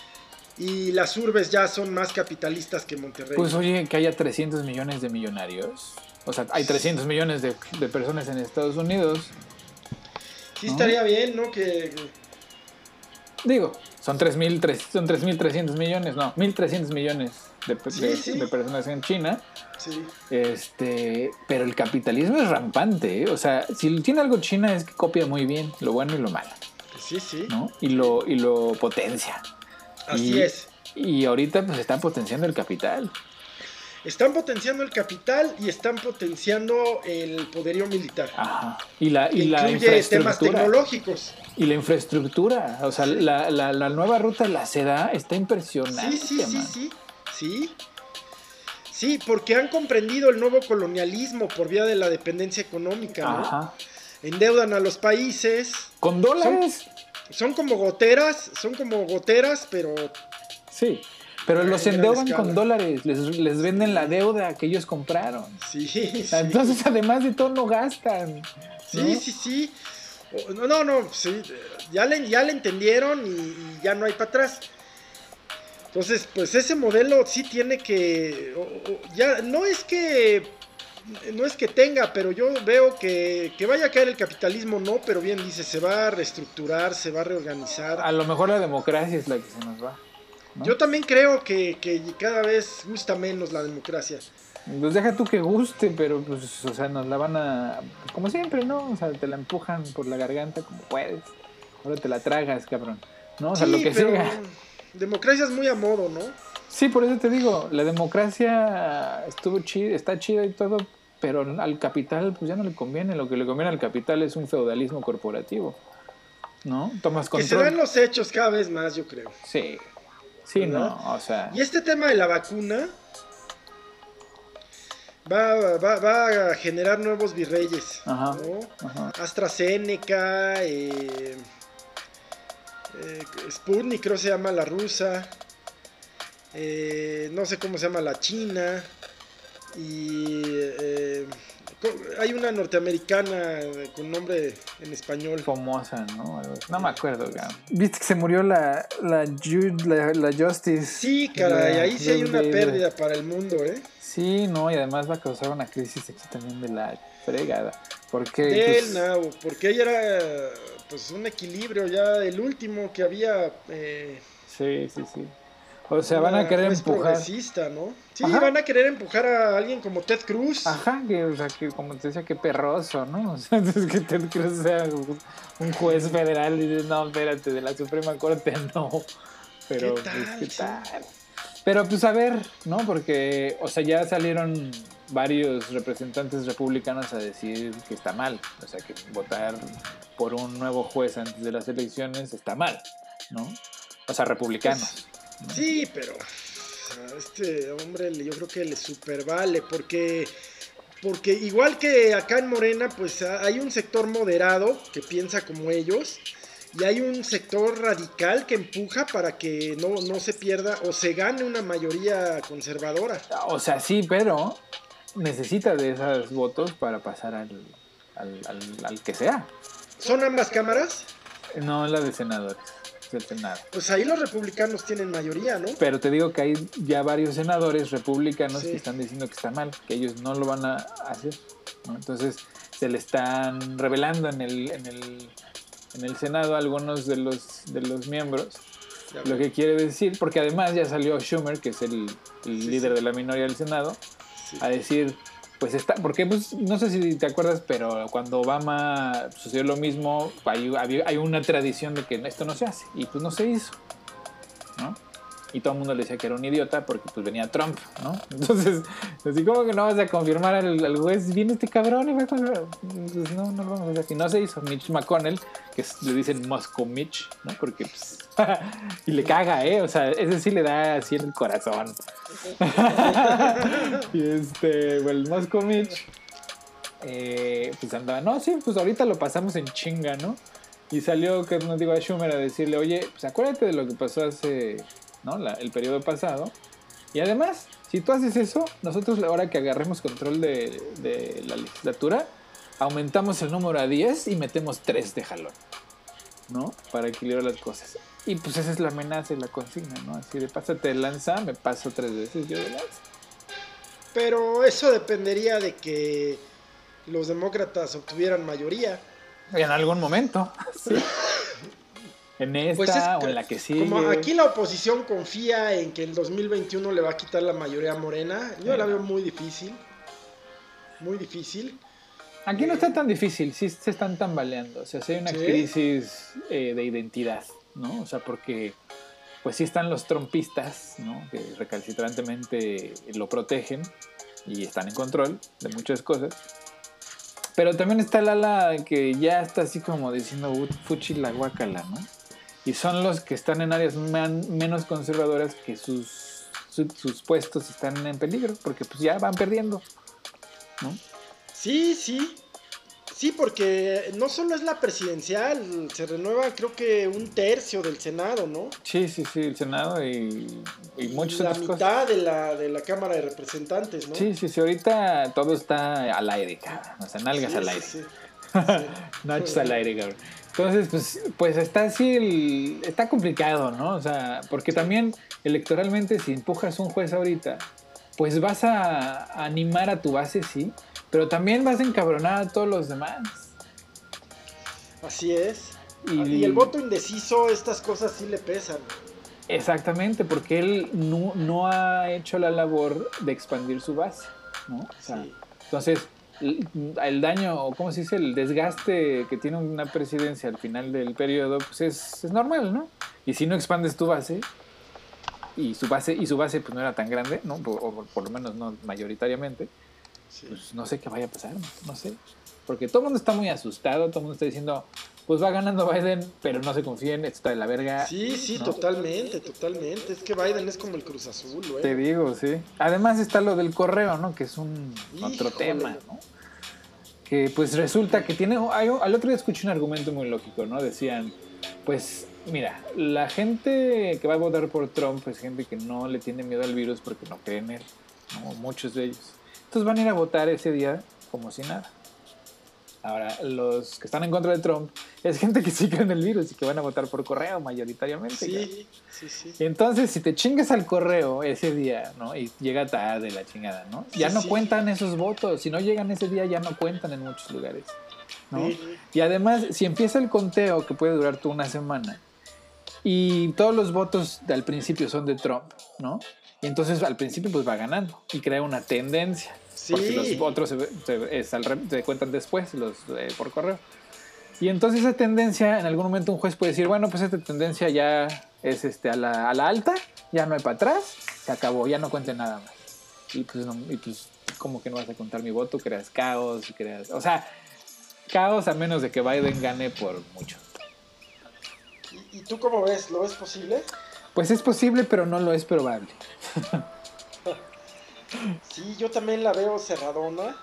Y las urbes ya son más capitalistas que Monterrey. Pues oye, que haya 300 millones de millonarios. O sea, hay 300 millones de, personas en Estados Unidos. Sí, estaría bien, ¿no? Que. Digo, son 3.300 millones, no, 1.300 millones de, de personas en China. Este, pero el capitalismo es rampante, ¿eh? o sea, si tiene algo China es que copia muy bien lo bueno y lo malo. Sí, sí. Y lo, y lo potencia. Así es. Y ahorita pues están potenciando el capital. Están potenciando el capital y están potenciando el poderío militar. Ajá. Y la, y la infraestructura. temas tecnológicos. Y la infraestructura. O sea, la, la, la, nueva ruta de la seda está impresionante. Sí, sí, sí, sí. Sí. Sí, porque han comprendido el nuevo colonialismo por vía de la dependencia económica, ¿no? Endeudan a los países. ¿Con dólares? Son, como goteras, son como goteras, pero... Sí, pero los endeudan con dólares, les, venden la deuda que ellos compraron. Sí, sí. Entonces, además de todo, no gastan. Sí, sí, sí. No, no, no, sí. Ya le, ya le entendieron y ya no hay para atrás. Entonces, pues ese modelo sí tiene que, ya no es que, no es que tenga, pero yo veo que, que vaya a caer el capitalismo, no, pero bien dice, se va a reestructurar, se va a reorganizar. A lo mejor la democracia es la que se nos va. Yo también creo que, que cada vez gusta menos la democracia. Pues deja tú que guste, pero pues, o sea, nos la van a, como siempre, ¿no? O sea, te la empujan por la garganta como puedes. Ahora te la tragas, cabrón. ¿No? O sea, lo que sea democracia es muy a modo, ¿no? Sí, por eso te digo, la democracia estuvo chida, está chida y todo, pero al capital pues ya no le conviene, lo que le conviene al capital es un feudalismo corporativo. ¿No? Tomas control. Que se ven los hechos cada vez más, yo creo. Sí. Sí, no, o sea. Y este tema de la vacuna va, va, va a generar nuevos virreyes. Ajá, ¿no? AstraZeneca, eh, eh, Sputnik creo se llama la rusa, eh, no sé cómo se llama la china, y eh, hay una norteamericana con nombre en español. Famosa, ¿no? No me acuerdo, ¿Viste que se murió la, la, la, Justice? Sí, caray, ahí sí hay una pérdida para el mundo, ¿eh? Sí, no, y además va a causar una crisis aquí también de la fregada. Porque, pues, porque ella era pues un equilibrio ya el último que había. Eh, sí, sí, sí. O sea, van a querer empujar. ¿no? Sí, van a querer empujar a alguien como Ted Cruz. Ajá, que, o sea, que como te decía, que perroso, ¿no? <laughs> O sea, es que Ted Cruz sea un juez federal y dices, no, espérate, de la Suprema Corte <laughs> no. Pero, ¿Qué pues, ¿qué tal? Pero pues a ver, ¿no? Porque, o sea, ya salieron varios representantes republicanos a decir que está mal. O sea, que votar por un nuevo juez antes de las elecciones está mal, ¿no? O sea, republicanos. Sí, pero este hombre yo creo que le super vale porque Porque igual que acá en Morena, pues hay un sector moderado que piensa como ellos. Y hay un sector radical que empuja para que no, no se pierda o se gane una mayoría conservadora. O sea, sí, pero necesita de esos votos para pasar al, al, al, que sea. ¿Son ambas cámaras? No, la de senadores. Del Senado. Pues ahí los republicanos tienen mayoría, ¿no? Pero te digo que hay ya varios senadores republicanos que están diciendo que está mal, que ellos no lo van a hacer. Entonces se le están revelando en el, en el, en el Senado algunos de los, de los miembros. Lo que quiere decir, porque además ya salió Schumer, que es el, líder de la minoría del Senado, a decir, pues está, porque pues, no sé si te acuerdas, pero cuando Obama sucedió lo mismo, hay, hay, una tradición de que esto no se hace, y pues no se hizo, ¿no? Y todo el mundo le decía que era un idiota porque pues venía Trump, ¿no? <laughs> Entonces, así como que no vas a confirmar al, juez, viene este cabrón y va a pues, no, no vamos a hacer así. No se hizo. Mitch McConnell, que le dicen Moscow Mitch, ¿no? Porque pues, <laughs> y le caga, ¿eh? O sea, ese sí le da así en el corazón. <laughs> y este, bueno, el Moscow Mitch, eh, pues andaba, no, sí, pues ahorita lo pasamos en chinga, ¿no? Y salió, que no digo a Schumer a decirle, oye, pues acuérdate de lo que pasó hace, ¿no? el periodo pasado. Y además, si tú haces eso, nosotros ahora que agarremos control de, de la legislatura, aumentamos el número a 10 y metemos 3 de jalón, ¿no? Para equilibrar las cosas. Y pues esa es la amenaza y la consigna, ¿no? Así de pásate de lanza, me paso tres veces yo de lanza. Pero eso dependería de que los demócratas obtuvieran mayoría. En algún momento, <laughs> sí. En pues esta o en la que sigue. Como aquí la oposición confía en que el 2021 le va a quitar la mayoría morena, yo la veo muy difícil. Muy difícil. Aquí no está tan difícil, sí se están tambaleando. O sea, si hay una crisis eh, de identidad. ¿no? O sea, porque pues sí están los trompistas, ¿no? Que recalcitrantemente lo protegen y están en control de muchas cosas. Pero también está el ala que ya está así como diciendo fuchi la guacala, ¿no? Y son los que están en áreas menos conservadoras que sus, sus puestos están en peligro, porque pues ya van perdiendo, ¿no? Sí, sí. Sí, porque no solo es la presidencial, se renueva creo que un tercio del Senado, ¿no? Sí, sí, sí, el Senado y, y muchas La mitad De, la, de la Cámara de Representantes, ¿no? Sí, sí, sí, ahorita todo está al aire, cabrón. O sea, nalgas al aire. Sí, <laughs> sí. al aire, cabrón. Entonces, pues, pues está así, está complicado, ¿no? O sea, porque también electoralmente si empujas un juez ahorita, pues vas a animar a tu base, sí, pero también vas a encabronar a todos los demás. Así es. Y, el voto indeciso, estas cosas sí le pesan. Exactamente, porque él no, ha hecho la labor de expandir su base. ¿no? Entonces, el, daño, o cómo se dice, el desgaste que tiene una presidencia al final del periodo, pues es, normal, ¿no? Y si no expandes tu base, y su base, y su base pues no era tan grande, ¿no? o por lo menos no mayoritariamente, pues no sé qué vaya a pasar, no sé. Porque todo el mundo está muy asustado, todo el mundo está diciendo, pues va ganando Biden, pero no se confíen, está de la verga. Sí, sí, totalmente, totalmente. Es que Biden es como el Cruz Azul, güey. Te digo, sí. Además está lo del correo, ¿no? Que es un otro tema, ¿no? Que pues resulta que tiene... al otro día escuché un argumento muy lógico, ¿no? Decían, pues mira, la gente que va a votar por Trump es gente que no le tiene miedo al virus porque no cree en él, ¿no? Muchos de ellos. Entonces van a ir a votar ese día como si nada. Ahora, los que están en contra de Trump es gente que sí cree en el virus y que van a votar por correo mayoritariamente. Sí, sí, sí. Entonces, si te chingas al correo ese día, ¿no? Y llega tarde la chingada, ¿no? Ya no cuentan esos votos. Si no llegan ese día, ya no cuentan en muchos lugares. ¿no? Y además, si empieza el conteo, que puede durar toda una semana, y todos los votos al principio son de Trump, ¿no? Y entonces al principio pues va ganando y crea una tendencia. Porque los otros se, cuentan después, los eh, por correo. Y entonces esa tendencia, en algún momento un juez puede decir, bueno, pues esta tendencia ya es este, a, la, alta, ya no hay para atrás, se acabó, ya no cuente nada más. Y pues, no, y pues como que no vas a contar mi voto, creas caos, creas... O sea, caos a menos de que Biden gane por mucho. ¿Y, y tú cómo ves? ¿Lo ves posible? Pues es posible, pero no lo es probable. <laughs> sí, yo también la veo cerradona.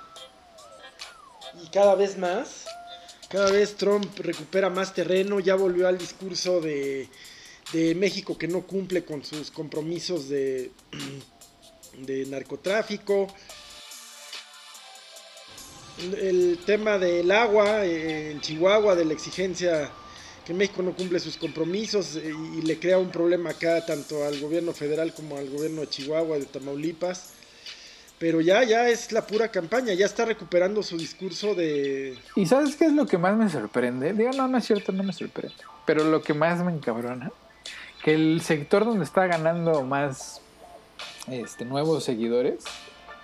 y cada vez más. Cada vez Trump recupera más terreno, ya volvió al discurso de, de México que no cumple con sus compromisos de, <clears throat> de narcotráfico. El tema del agua en Chihuahua, de la exigencia que México no cumple sus compromisos eh, y le crea un problema acá tanto al gobierno federal como al gobierno de Chihuahua, de Tamaulipas. Pero ya, ya es la pura campaña, ya está recuperando su discurso de... ¿Y sabes qué es lo que más me sorprende? Digo, no, no es cierto, no me sorprende. Pero lo que más me encabrona, que el sector donde está ganando más este, nuevos seguidores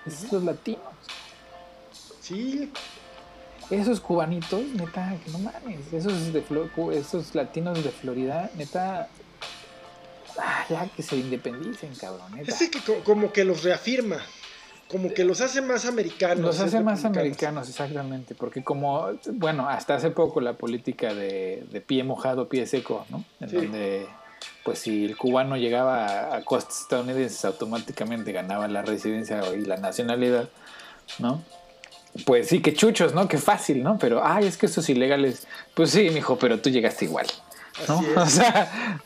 es los latinos. Sí. Esos cubanitos, neta, que no mames. Esos, de esos latinos de Florida, neta, ah, ya que se independicen, cabrón. Es que como que los reafirma como que los hace más americanos. Los hace más americanos, exactamente, porque como, bueno, hasta hace poco la política de, pie mojado, pie seco, ¿no? En donde, pues si el cubano llegaba a, costas estadounidenses, automáticamente ganaba la residencia y la nacionalidad, ¿no? Pues sí, que chuchos, ¿no? Qué fácil, ¿no? Pero, ay, es que esos ilegales, pues sí, mijo, pero tú llegaste igual, ¿no? <laughs> O sea...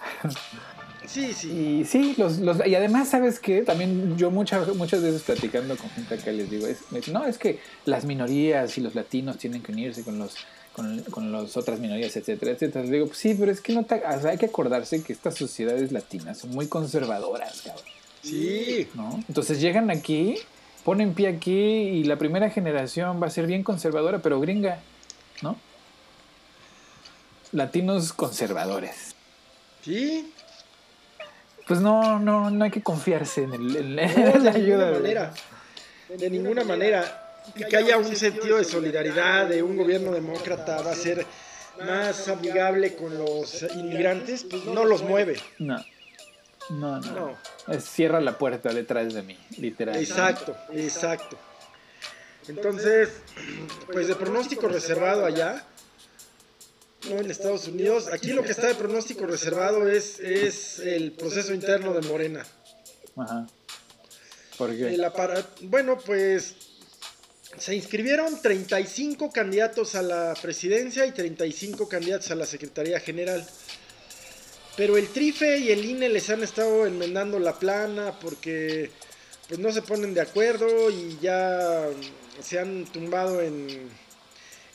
Sí, sí. Y sí, los, los, y además, ¿sabes qué? También yo muchas, muchas veces platicando con gente acá les digo, es, no, es que las minorías y los latinos tienen que unirse con los con, con las otras minorías, etcétera, etcétera. Les digo, pues sí, pero es que no hay que acordarse que estas sociedades latinas son muy conservadoras, cabrón. Sí. ¿No? Entonces llegan aquí, ponen pie aquí y la primera generación va a ser bien conservadora, pero gringa, ¿no? Latinos conservadores. Sí, pues no, no, no hay que confiarse en, el, la de ayuda. Ninguna manera, de ninguna manera. Y que haya un sentido de solidaridad de un gobierno demócrata va a ser más amigable con los inmigrantes, pues no los mueve. No. No, no. cierra la puerta detrás de mí, literal. Exacto, exacto. Entonces, pues de pronóstico reservado allá, no en Estados Unidos. Aquí lo que está de pronóstico reservado es, es el proceso interno de Morena. Ajá. ¿Por qué? bueno, pues se inscribieron 35 candidatos a la presidencia y 35 candidatos a la Secretaría General. Pero el Trife y el INE les han estado enmendando la plana porque pues no se ponen de acuerdo y ya se han tumbado en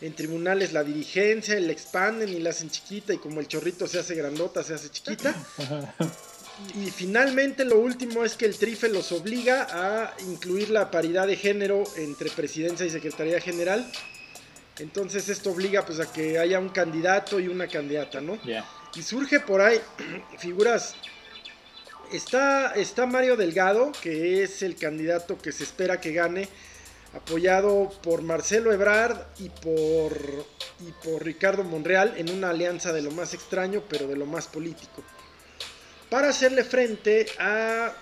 en tribunales la dirigencia, la expanden y la hacen chiquita y como el chorrito se hace grandota, se hace chiquita. <laughs> Y finalmente lo último es que el TRIFE los obliga a incluir la paridad de género entre presidencia y secretaría general. Entonces esto obliga pues a que haya un candidato y una candidata, ¿no? Y surge por ahí <clears throat> figuras Está, está Mario Delgado, que es el candidato que se espera que gane apoyado por Marcelo Ebrard y por, y por Ricardo Monreal en una alianza de lo más extraño pero de lo más político. Para hacerle frente a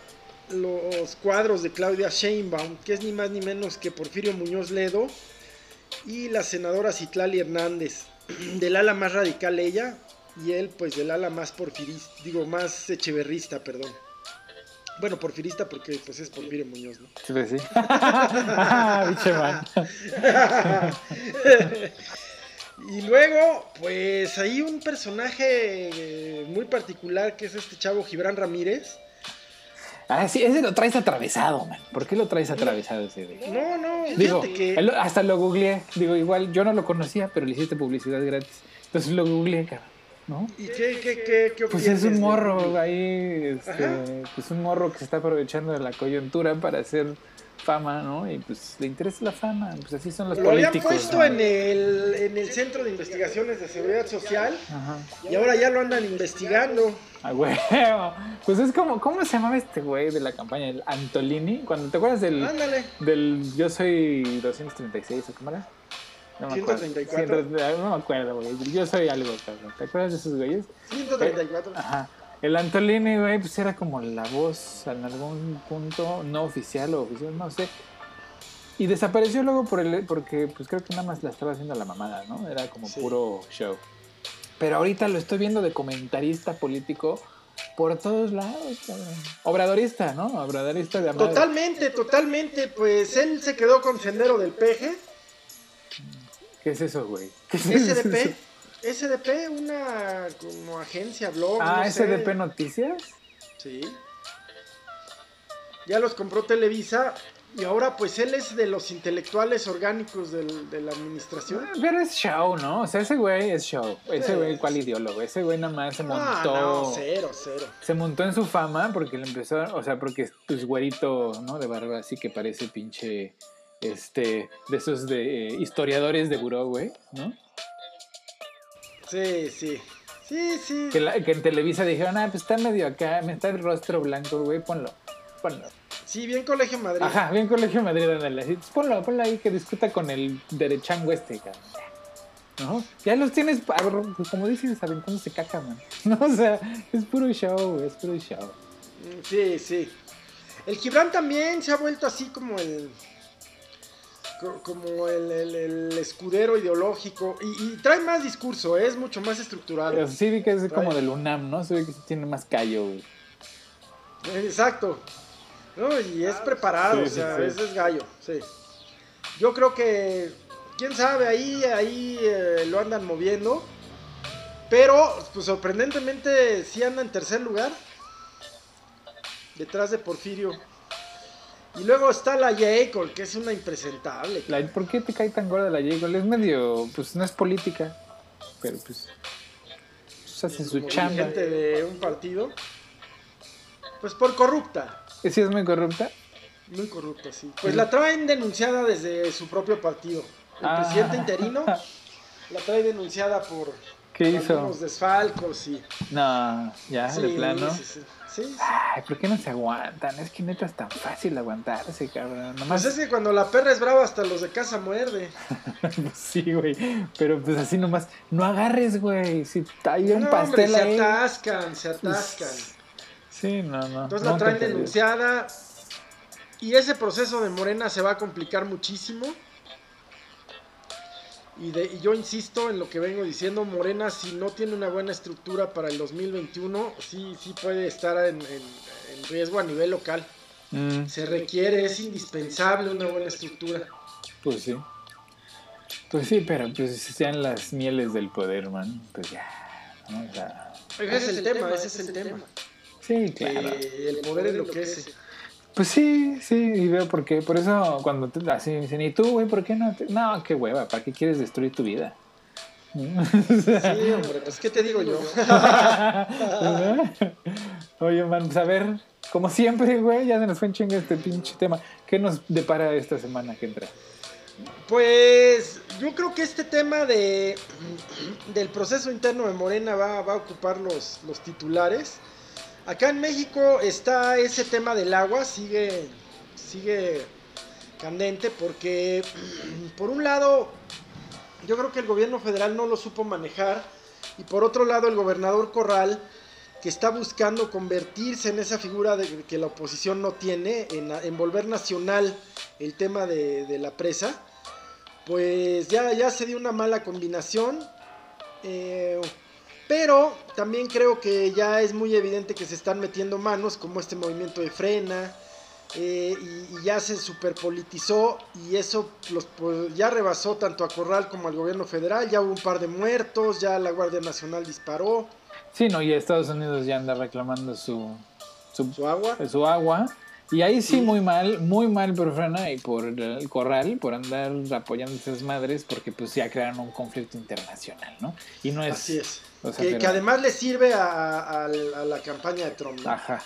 los cuadros de Claudia Sheinbaum, que es ni más ni menos que Porfirio Muñoz Ledo y la senadora Citlali Hernández, <clears throat> del ala más radical ella y él pues del ala más porfirista, digo más echeverrista, perdón. Bueno, porfirista porque pues es Porfirio Muñoz, ¿no? Sí, pues sí. <laughs> <laughs> y luego, pues hay un personaje muy particular que es este chavo Gibran Ramírez. Ah, sí, ese lo traes atravesado, man. ¿Por qué lo traes atravesado ese de... No, no, Digo, que... hasta lo googleé. Digo, igual yo no lo conocía, pero le hiciste publicidad gratis. Entonces lo googleé, cabrón. ¿No? ¿Y qué, qué, qué, qué Pues es un morro ahí, este, pues un morro que se está aprovechando de la coyuntura para hacer fama, ¿no? Y pues le interesa la fama, pues así son los Lo políticos. Lo habían puesto en, el, en el Centro de Investigaciones de Seguridad Social y ahora ya lo andan investigando. Ah, güey. Pues es como, ¿cómo se llamaba este güey de la campaña? El Antolini. Cuando te acuerdas del, Ándale. del Yo soy 236 o cómo era? No me 134. Acuerdo. no me acuerdo, güey. Yo soy algo, cabrón. ¿Te acuerdas de esos güeyes? 134. Ajá. El Antolini, güey, pues era como la voz en algún punto, no oficial o oficial, no sé. Y desapareció luego por el, porque pues creo que nada más la estaba haciendo la mamada, ¿no? Era como puro show. Pero ahorita lo estoy viendo de comentarista político por todos lados, cabrón. Obradorista, ¿no? Obradorista de Totalmente, totalmente. Pues él se quedó con Sendero del Peje ¿Qué es eso, güey? <laughs> SDP. SDP, una como agencia, blog. Ah, SDP Noticias. Sí. Ya los compró Televisa y ahora pues él es de los intelectuales orgánicos del, de la administración. Ah, pero es show, ¿no? O sea, ese güey es show. Ese güey, ¿cuál ideólogo? Ese güey nada más se montó. Ah, no, cero, cero. Se montó en su fama porque le empezó, o sea, porque es pues, güerito, ¿no? De barba así que parece pinche, este, de esos de eh, historiadores de buró, güey, ¿no? Sí, sí. Sí, sí. Que, que en Televisa dijeron, ah, pues está medio acá, me está el rostro blanco, güey, ponlo, ponlo. Sí, bien Colegio Madrid. Ajá, bien Colegio Madrid, ándale. Pues ponlo, ponlo ahí que discuta con el derechango este, cabrón. ¿No? Ya los tienes, pues, como dices, aventándose caca, man. <laughs> ¿No? O sea, es puro show, es puro show. Mm, sí, sí. El Gibran también se ha vuelto así como el. Como el, escudero ideológico. Y, trae más discurso, ¿eh? es mucho más estructurado. Pero sí vi que es como del UNAM, ¿no? Se ve que tiene más callo, güey. Exacto. No, y es preparado, o sea, ese es gallo, sí. Yo creo que, quién sabe, ahí, ahí eh, lo andan moviendo. Pero, pues sorprendentemente, sí anda en tercer lugar. Detrás de Porfirio. Y luego está la Jacob, que es una impresentable. ¿Por qué te cae tan gorda la Jacob? Es medio, pues no es política, pero pues, pues hace su chamba. de un partido. Pues por corrupta. ¿Sí es muy corrupta? Muy corrupta, sí. Pues la traen denunciada desde su propio partido. El ah. presidente interino <laughs> la trae denunciada por ¿Qué hizo? desfalcos y... No, ya, de plano. Sí, sí, Ay, ¿por qué no se aguantan? Es que neta es tan fácil aguantarse, cabrón. Nomás... Pues es que cuando la perra es brava hasta los de casa muerde. <laughs> sí, güey. Pero pues así nomás, no agarres, güey. Si hay un no, pastel hombre, se atascan, se atascan. Sí, no, no. Entonces la traen denunciada. Y ese proceso de Morena se va a complicar muchísimo. Y, de, yo insisto en lo que vengo diciendo, Morena si no tiene una buena estructura para el 2021, sí, sí puede estar en, riesgo a nivel local. Mm. Se requiere, es indispensable una buena estructura. Pues sí. Pues sí, pero pues si sean las mieles del poder, man, pues ya. ese es el, tema, ese es el, tema. Sí, claro. el poder enloquece. Pues sí, sí, y veo por qué. Por eso cuando te, así dicen, ¿y tú, güey, por qué no? No, qué hueva, ¿para qué quieres destruir tu vida? Sí, hombre, pues ¿qué te digo yo? <laughs> Oye, man, pues a ver, como siempre, güey, ya se nos fue en chinga este pinche tema. ¿Qué nos depara esta semana que entra? Pues yo creo que este tema de del proceso interno de Morena va, va a ocupar los, los titulares. Acá en México está ese tema del agua, sigue, sigue candente porque <clears throat> por un lado yo creo que el gobierno federal no lo supo manejar y por otro lado el gobernador Corral que está buscando convertirse en esa figura de que la oposición no tiene, en, volver nacional el tema de, la presa, pues ya, ya se dio una mala combinación. Eh, pero también creo que ya es muy evidente que se están metiendo manos, como este movimiento de frena, eh, y, ya se superpolitizó y eso los, pues, ya rebasó tanto a Corral como al gobierno federal, ya hubo un par de muertos, ya la Guardia Nacional disparó. Sí, no, y Estados Unidos ya anda reclamando su, su, agua. Su agua. Y ahí sí, muy mal, muy mal por Frena y por el Corral, por andar apoyando a esas madres, porque pues ya crearon un conflicto internacional, ¿no? Y no es... Así es que, además le sirve a, la campaña de Trump. Ajá.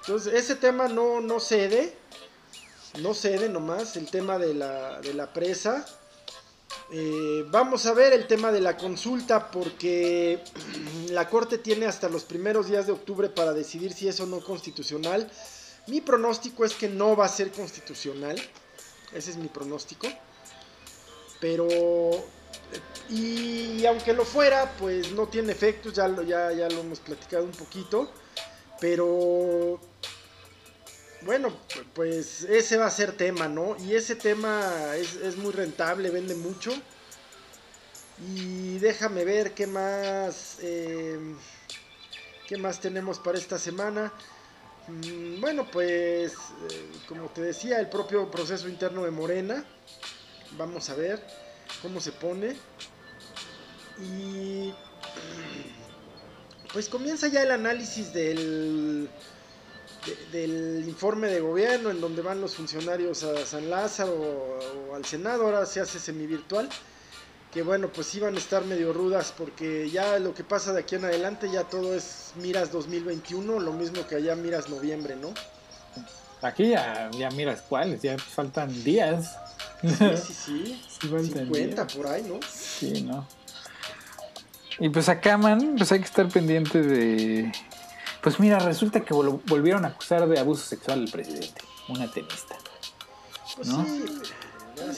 Entonces, ese tema no, no cede. No cede nomás el tema de la, de la presa. Eh, vamos a ver el tema de la consulta porque <clears throat> la Corte tiene hasta los primeros días de octubre para decidir si es o no constitucional. Mi pronóstico es que no va a ser constitucional. Ese es mi pronóstico. Pero y aunque lo fuera, pues no tiene efectos, ya lo, ya, ya lo hemos platicado un poquito. Pero bueno, pues ese va a ser tema, ¿no? Y ese tema es, muy rentable, vende mucho. Y déjame ver qué más, eh, qué más tenemos para esta semana. Mm, bueno, pues eh, como te decía, el propio proceso interno de Morena. Vamos a ver. cómo se pone. Y <clears throat> pues comienza ya el análisis del, del informe de gobierno en donde van los funcionarios a San Lázaro o, al Senado, ahora se hace semi-virtual, que bueno, pues iban a estar medio rudas porque ya lo que pasa de aquí en adelante ya todo es miras 2021, lo mismo que allá miras noviembre, ¿no? Aquí ya, ya miras cuáles, ya faltan días. Sí, sí, sí. <laughs> 50 por ahí, ¿no? Sí, ¿no? Y pues acá, man, pues hay que estar pendiente de... Pues mira, resulta que volvieron a acusar de abuso sexual al presidente, una tenista. Pues ¿no? sí,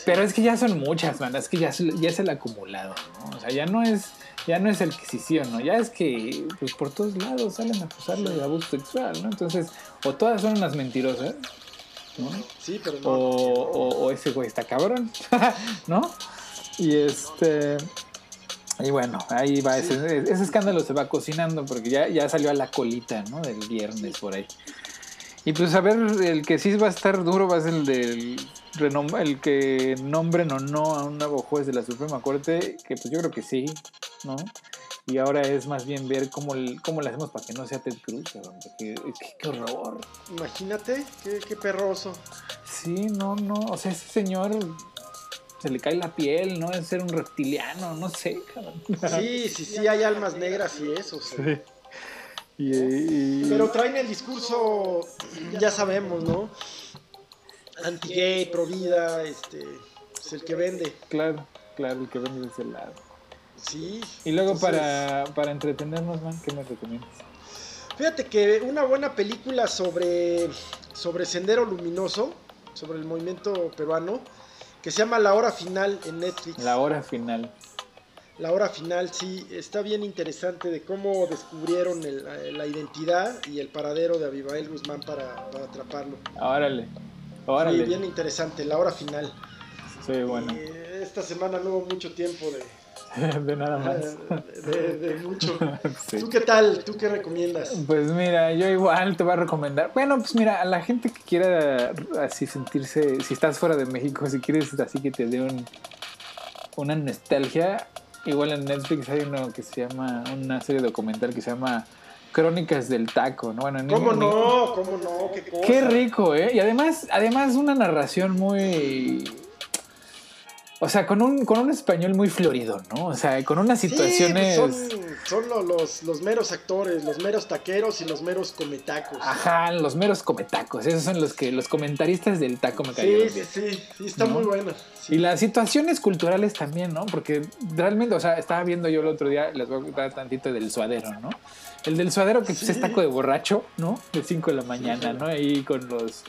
pero es que ya son muchas, man, es que ya, ya es el acumulado, ¿no? O sea, ya no es, ya no es el que sí sí o no, ya es que pues por todos lados salen a acusarlo de abuso sexual, ¿no? Entonces, o todas son unas mentirosas, ¿no? Sí, pero no. O, o ese güey está cabrón, <laughs> ¿no? Y este... Y bueno, ahí va, ese, ese, escándalo se va cocinando porque ya, ya salió a la colita, ¿no? Del viernes por ahí. Y pues a ver, el que sí va a estar duro va a ser el del el que nombren o no a un nuevo juez de la Suprema Corte, que pues yo creo que sí, ¿no? Y ahora es más bien ver cómo, cómo le hacemos para que no sea Ted Cruz, qué, qué, horror. Imagínate, qué, qué perroso. Sí, no, no, o sea, ese señor se le cae la piel, ¿no? Es ser un reptiliano, no sé, cabrón. Sí, sí, sí, hay almas negras y eso. Sí. Pero traen el discurso, ya sabemos, ¿no? Anti-gay, pro-vida, este, es el que vende. Claro, claro, el que vende de ese lado. Sí. Y luego para, para entretenernos, man, ¿qué me recomiendas? Fíjate que una buena película sobre, sobre Sendero Luminoso, sobre el movimiento peruano, que se llama La Hora Final en Netflix. La Hora Final. La Hora Final, sí, está bien interesante de cómo descubrieron la identidad y el paradero de Abimael Guzmán para, atraparlo. Órale, órale. Sí, bien interesante, La Hora Final. Sí, bueno. esta semana no hubo mucho tiempo de, <laughs> de nada más. <laughs> De, mucho. <laughs> ¿Tú qué tal? ¿Tú qué recomiendas? Pues mira, yo igual te voy a recomendar. Bueno, pues mira, a la gente que quiera así sentirse, si estás fuera de México, si quieres así que te dé un, una nostalgia, igual en Netflix hay uno que se llama, una serie documental que se llama Crónicas del Taco, ¿no? Bueno, ¿Cómo no? ¿Cómo no? ¿Qué, cosa? Qué rico, ¿eh? Y además, además una narración muy o sea, con un, con un español muy florido, ¿no? O sea, con unas situaciones. Sí, son, son los, los, meros actores, los meros taqueros y los meros cometacos. Ajá, los meros cometacos. Esos son los que los comentaristas del taco me cayeron. Sí, sí, sí, sí, está muy bueno. Y las situaciones culturales también, ¿no? Porque realmente, o sea, estaba viendo yo el otro día, les voy a contar tantito del suadero, ¿no? El del suadero que pues, es taco de borracho, ¿no? De 5 de la mañana, ¿no? Ahí con los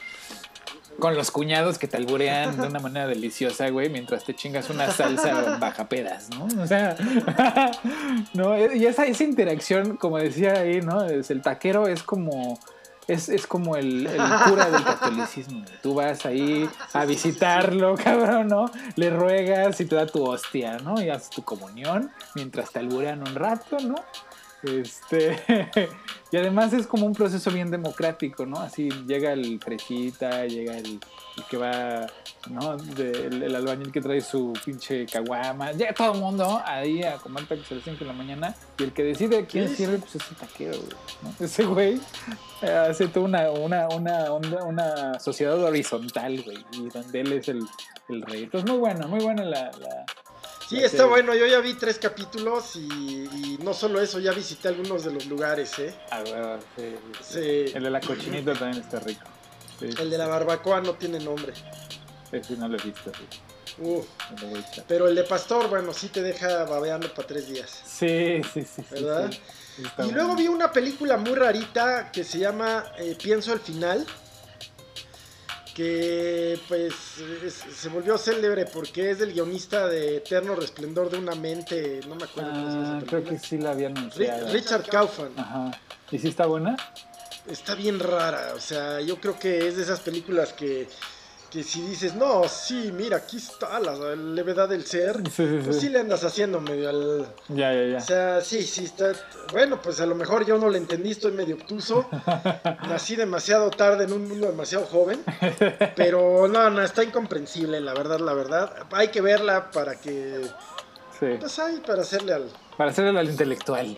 con los cuñados que te alburean de una manera deliciosa, güey, mientras te chingas una salsa <laughs> baja pedas, ¿no? O sea, <laughs> no, y esa, esa interacción, como decía ahí, ¿no? Es, el taquero es como es, es, como el, el, cura del catolicismo. Tú vas ahí a visitarlo, <laughs> cabrón, ¿no? Le ruegas y te da tu hostia, ¿no? Y haces tu comunión mientras te alburean un rato, ¿no? Este, <laughs> y además es como un proceso bien democrático, ¿no? Así llega el fresita, llega el, que va, ¿no? el, albañil que trae su pinche caguama, llega todo el mundo ahí a comer tacos a las 5 de la mañana y el que decide quién sirve, pues es el taquero, ¿no? Ese güey hace toda una, una, una, una, sociedad horizontal, güey, y donde él es el, el rey. Entonces, muy bueno, muy buena la Sí, está bueno. Yo ya vi tres capítulos y, no solo eso, ya visité algunos de los lugares, ¿eh? Ah, sí, El de la cochinita también está rico. el de la barbacoa no tiene nombre. Ese no lo he visto. pero el de pastor, bueno, sí te deja babeando para tres días. Sí, sí, sí. ¿Verdad? y luego vi una película muy rarita que se llama eh, Pienso al final que pues se volvió célebre porque es del guionista de Eterno Resplendor de una mente, no me acuerdo. Ah, creo que sí la había anunciado. Richard Kaufman. Ajá. ¿Y si está buena? Está bien rara, o sea, yo creo que es de esas películas que, que si dices, no, sí, mira, aquí está la levedad del ser, pues sí le andas haciendo medio al... Ya, ya, ya. O sea, sí, sí, está... Bueno, pues a lo mejor yo no lo entendí, estoy medio obtuso, <laughs> nací demasiado tarde en un mundo demasiado joven, pero no, no, está incomprensible, la verdad, la verdad. Hay que verla para que... Sí. Pues ahí, para hacerle al... Para hacerle al intelectual.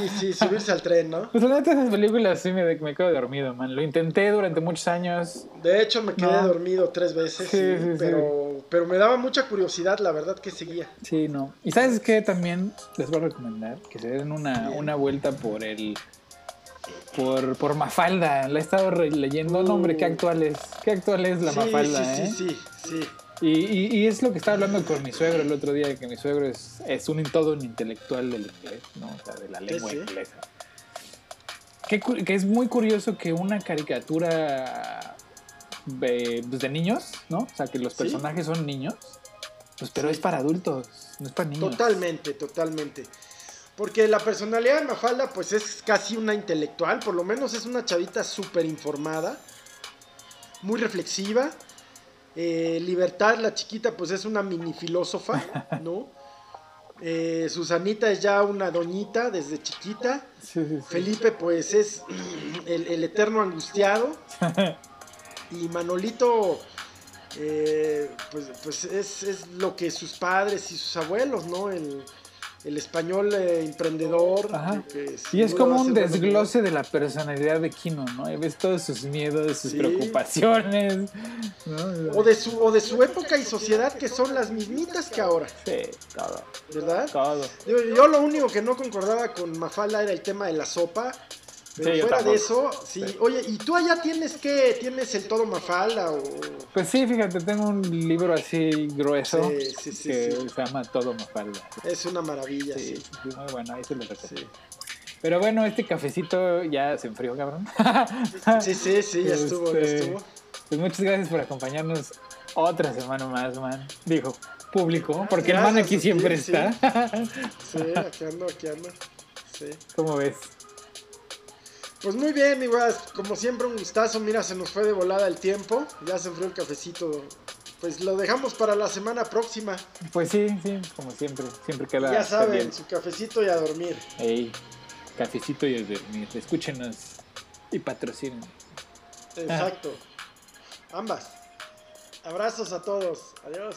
Sí, <laughs> sí, subirse al tren, ¿no? Pues la neta, esas películas sí me, me quedo dormido, man. Lo intenté durante muchos años. De hecho, me quedé No. dormido tres veces, Sí, sí, pero, pero me daba mucha curiosidad, la verdad, que seguía. Sí, no. Y sabes qué también les voy a recomendar que se den una, una vuelta por el. Por, por Mafalda. La he estado leyendo. No, hombre, qué Uh. actual es. Qué actual es la Mafalda, sí, ¿eh? sí, sí, sí. Y, y- y es lo que estaba hablando con mi suegro el otro día, que mi suegro es, es un todo un intelectual del inglés, ¿no? O sea, de la lengua sí. inglesa. Que, que es muy curioso que una caricatura de, pues, de niños, ¿no? O sea, que los Sí. personajes son niños, pues pero es para adultos, no es para niños. Totalmente, totalmente. Porque la personalidad de Mafalda, pues es casi una intelectual, por lo menos es una chavita súper informada, muy reflexiva. Eh, Libertad, la chiquita, pues es una mini filósofa, ¿no? <laughs> Eh, Susanita es ya una doñita desde chiquita. Sí, sí, sí. Felipe, pues es el, el eterno angustiado. <laughs> Y Manolito, eh, pues, pues es, es lo que sus padres y sus abuelos, ¿no? El, el español eh, emprendedor. Ajá. que sin Y es como un desglose de la personalidad de Kino, ¿no? Y ves todos sus miedos, sus Sí. preocupaciones, ¿no? O de, su, o de su época y sociedad que son las mismitas que ahora, Sí, todo, ¿verdad? todo. Yo, yo lo único que no concordaba con Mafalda era el tema de la sopa. Pero Sí, fuera de eso, sí. Sí. Oye, ¿y tú allá tienes qué? ¿Tienes el todo Mafalda o...? Pues sí, fíjate, tengo un libro así grueso Sí, que se llama Todo Mafalda. Es una maravilla, Sí, muy bueno, ahí se lo recomiendo. Pero bueno, este cafecito ya se enfrió, cabrón. sí, sí, sí, ya estuvo, ya Este, estuvo. Pues muchas gracias por acompañarnos otra semana más, man. Dijo, público, porque el man aquí siempre está. Sí, aquí ando, aquí ando. Sí. ¿Cómo ves? Pues muy bien, mi guas. Como siempre, un gustazo. Mira, se nos fue de volada el tiempo. Ya se enfrió el cafecito. Pues lo dejamos para la semana próxima. Pues sí, sí, como siempre. Siempre queda. ya saben, pendiente. su cafecito y a dormir. Ey, cafecito y a dormir. Escúchenos y patrocinen. Exacto. Ambas. Abrazos a todos. Adiós.